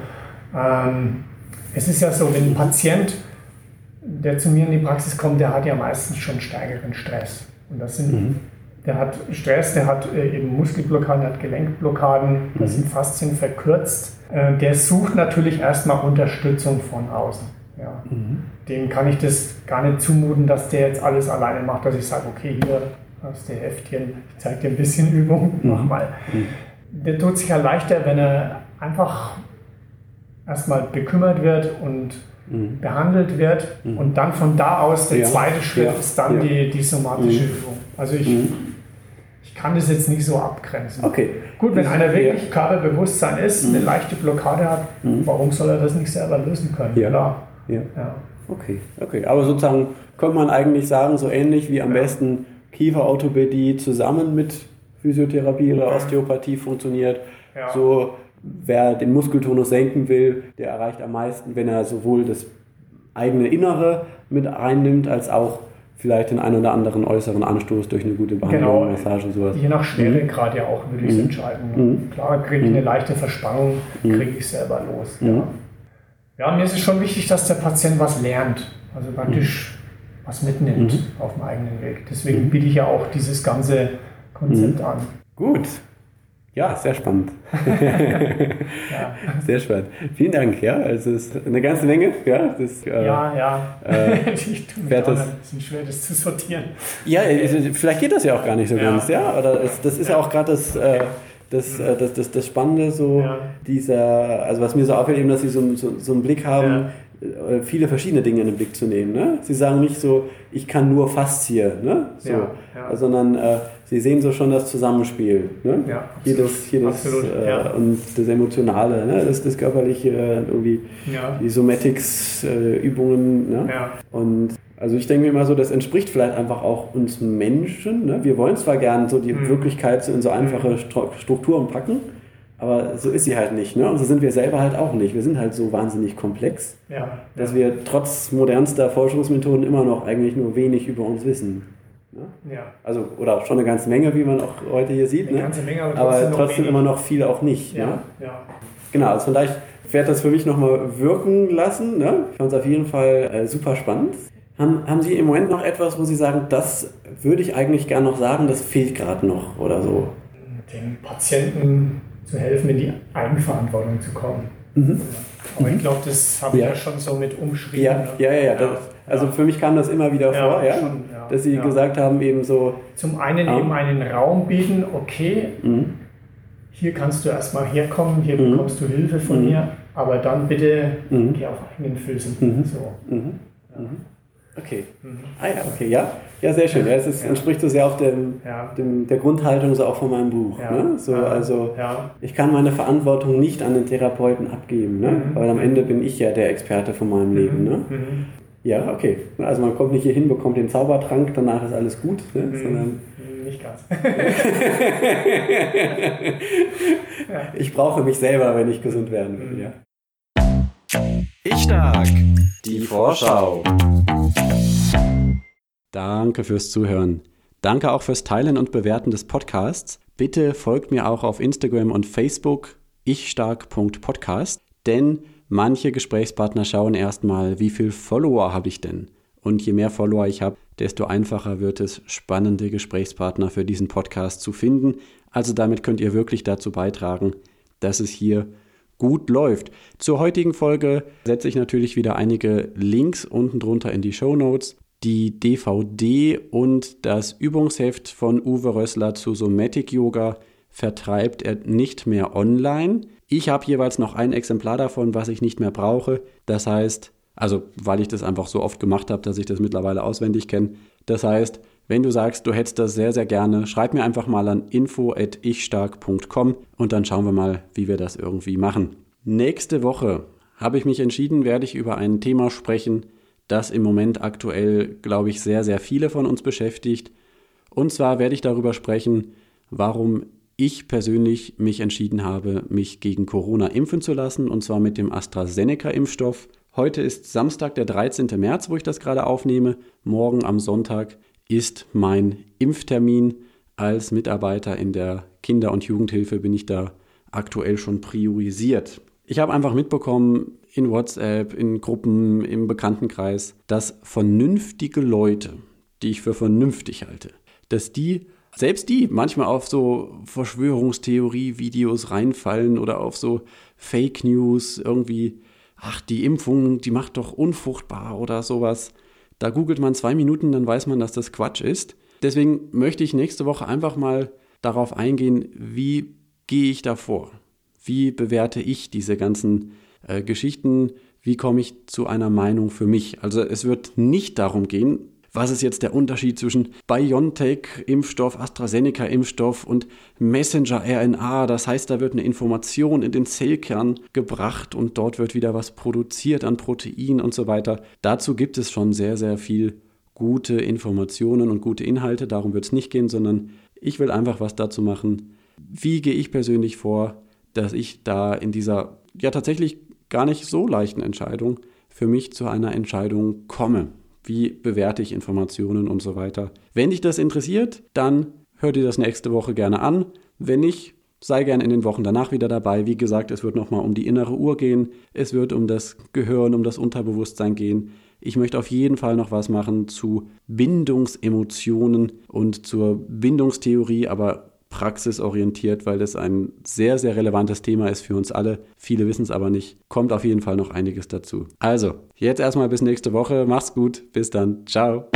Ähm, es ist ja so, wenn ein Patient, der zu mir in die Praxis kommt, der hat ja meistens schon stärkeren Stress. Und das sind der hat Stress, der hat äh, eben Muskelblockaden, der hat Gelenkblockaden, da mhm. sind Faszien verkürzt. Äh, der sucht natürlich erstmal Unterstützung von außen. Ja. Mhm. Dem kann ich das gar nicht zumuten, dass der jetzt alles alleine macht, dass ich sage, okay, hier hast du Heftchen, ich zeige dir ein bisschen Übung, mhm. mach mal. Mhm. Der tut sich ja leichter, wenn er einfach erstmal bekümmert wird und mhm. behandelt wird mhm. und dann von da aus der ja. zweite Schritt ja. ist dann die, die somatische Übung. Also ich kann das jetzt nicht so abgrenzen.
Okay.
Gut, wenn einer wirklich. Körperbewusstsein ist, mhm. eine leichte Blockade hat, mhm. warum soll er das nicht selber lösen können?
Ja. Klar. Ja. ja. Okay, okay. Aber sozusagen könnte man eigentlich sagen, so ähnlich wie am ja. besten Kieferorthopädie zusammen mit Physiotherapie oder Osteopathie funktioniert. Ja. So, wer den Muskeltonus senken will, der erreicht am meisten, wenn er sowohl das eigene Innere mit einnimmt, als auch vielleicht den einen oder anderen äußeren Anstoß durch eine gute Behandlung,
Genau.
Massage, sowas.
Je nach Schweregrad ja auch würde ich es
Mhm.
entscheiden. Klar, kriege ich eine leichte Verspannung, kriege ich selber los.
Mhm.
Ja. ja, mir ist es schon wichtig, dass der Patient was lernt, also praktisch was mitnimmt
Mhm.
auf dem eigenen Weg. Deswegen biete ich ja auch dieses ganze Konzept
Mhm.
an.
Gut. Ja, sehr spannend.
Ja,
Sehr spannend. Vielen Dank. Ja, also es ist eine ganze Menge. Ja, das, äh,
ja. ja.
äh,
ich tue auch
das-
ein bisschen schwer, das zu sortieren.
Ja, also vielleicht geht das ja auch gar nicht so
Ja.
ganz, ja. Oder es, das ist ja auch gerade das, äh, das, äh, das, das, das Spannende, so
Ja.
dieser, also was mir so auffällt, eben, dass sie so, so, so einen Blick haben, äh, viele verschiedene Dinge in den Blick zu nehmen. Ne? Sie sagen nicht so, ich kann nur Faszie, ne? so,
Ja, ja.
sondern äh, sie sehen so schon das Zusammenspiel. Ne?
Ja,
Jedes, jedes
Absolut,
äh,
ja.
und das Emotionale, ne? das, das Körperliche, äh, irgendwie
Ja,
die Somatics-Übungen. ne?
ja,
Und also ich denke mir immer so, das entspricht vielleicht einfach auch uns Menschen. Ne? Wir wollen zwar gern so die
Mhm.
Wirklichkeit so in so einfache Stru- Strukturen packen, aber so ist sie halt nicht. Ne? Und so sind wir selber halt auch nicht. Wir sind halt so wahnsinnig komplex,
ja.
dass wir trotz modernster Forschungsmethoden immer noch eigentlich nur wenig über uns wissen. Ne?
ja.
Also, oder schon eine ganze Menge, wie man auch heute hier sieht.
Eine
Ne?
ganze Menge, aber
Aber
trotzdem,
immer noch viel auch nicht. Ne?
Ja, ja.
Genau, also vielleicht werde das für mich nochmal wirken lassen. Ne? Ich fand es auf jeden Fall äh, super spannend. Haben, haben Sie im Moment noch etwas, wo Sie sagen, das würde ich eigentlich gern noch sagen, das fehlt gerade noch oder so?
den Patienten zu helfen, in die Eigenverantwortung zu kommen.
Mhm.
Ja. Aber ich glaube, das habe ich
Ja.
ja schon so mit umschrieben.
Ja,
ne?
ja, ja. ja. Das, also für mich kam das immer wieder
Ja,
vor, ja?
schon, ja.
dass Sie gesagt haben, eben so,
Zum einen
Ja.
eben einen Raum bieten, okay,
mhm,
hier kannst du erstmal herkommen, hier
Mhm.
bekommst du Hilfe von
Mhm.
mir, aber dann bitte
Mhm.
geh auf eigenen Füßen.
Mhm.
So.
mhm, mhm. okay.
Mhm.
Ah ja, okay, ja. Ja, sehr schön. Ja, es ist, entspricht so sehr auch dem,
Ja.
dem, der Grundhaltung so auch von meinem Buch.
Ja.
Ne? So, also. Ich kann meine Verantwortung nicht an den Therapeuten abgeben, ne?
Mhm.
weil am Ende bin ich ja der Experte von meinem Leben. Ne?
Mhm.
Ja, okay. Also man kommt nicht hier hin, bekommt den Zaubertrank, danach ist alles gut, ne?
Mhm.
sondern
Nicht ganz.
ich brauche mich selber, wenn ich gesund werden will.
Mhm.
Ja.
Ich stark.
Die Vorschau. Danke fürs Zuhören. Danke auch fürs Teilen und Bewerten des Podcasts. Bitte folgt mir auch auf Instagram und Facebook ichstark.podcast, denn manche Gesprächspartner schauen erstmal, wie viel Follower habe ich denn? Und je mehr Follower ich habe, desto einfacher wird es, spannende Gesprächspartner für diesen Podcast zu finden. Also damit könnt ihr wirklich dazu beitragen, dass es hier gut läuft. Zur heutigen Folge setze ich natürlich wieder einige Links unten drunter in die Show Notes. Die DVD und das Übungsheft von Uwe Rössler zu Somatic Yoga vertreibt er nicht mehr online. Ich habe jeweils noch ein Exemplar davon, was ich nicht mehr brauche. Das heißt, also weil ich das einfach so oft gemacht habe, dass ich das mittlerweile auswendig kenne. Das heißt, wenn du sagst, du hättest das sehr, sehr gerne, schreib mir einfach mal an info.ichstark.com und dann schauen wir mal, wie wir das irgendwie machen. Nächste Woche habe ich mich entschieden, werde ich über ein Thema sprechen, das im Moment aktuell, glaube ich, sehr, sehr viele von uns beschäftigt. Und zwar werde ich darüber sprechen, warum ich persönlich mich entschieden habe, mich gegen Corona impfen zu lassen, und zwar mit dem AstraZeneca-Impfstoff. Heute ist Samstag, der 13. März, wo ich das gerade aufnehme. Morgen am Sonntag ist mein Impftermin. Als Mitarbeiter in der Kinder- und Jugendhilfe bin ich da aktuell schon priorisiert. Ich habe einfach mitbekommen in WhatsApp, in Gruppen, im Bekanntenkreis, dass vernünftige Leute, die ich für vernünftig halte, dass die, selbst die, manchmal auf so Verschwörungstheorie-Videos reinfallen oder auf so Fake News, irgendwie, ach, die Impfung, die macht doch unfruchtbar oder sowas. Da googelt man zwei Minuten, dann weiß man, dass das Quatsch ist. Deswegen möchte ich nächste Woche einfach mal darauf eingehen, wie gehe ich da vor? Wie bewerte ich diese ganzen äh, Geschichten? Wie komme ich zu einer Meinung für mich? Also es wird nicht darum gehen, was ist jetzt der Unterschied zwischen BioNTech-Impfstoff, AstraZeneca-Impfstoff und Messenger-RNA? Das heißt, da wird eine Information in den Zellkern gebracht und dort wird wieder was produziert an Protein und so weiter. Dazu gibt es schon sehr, sehr viel gute Informationen und gute Inhalte. Darum wird es nicht gehen, sondern ich will einfach was dazu machen. Wie gehe ich persönlich vor, dass ich da in dieser ja tatsächlich gar nicht so leichten Entscheidung für mich zu einer Entscheidung komme. Wie bewerte ich Informationen und so weiter. Wenn dich das interessiert, dann hör dir das nächste Woche gerne an. Wenn nicht, sei gerne in den Wochen danach wieder dabei. Wie gesagt, es wird nochmal um die innere Uhr gehen. Es wird um das Gehirn, um das Unterbewusstsein gehen. Ich möchte auf jeden Fall noch was machen zu Bindungsemotionen und zur Bindungstheorie, aber praxisorientiert, weil das ein sehr, sehr relevantes Thema ist für uns alle. Viele wissen es aber nicht. Kommt auf jeden Fall noch einiges dazu. Also, jetzt erstmal bis nächste Woche. Mach's gut. Bis dann. Ciao.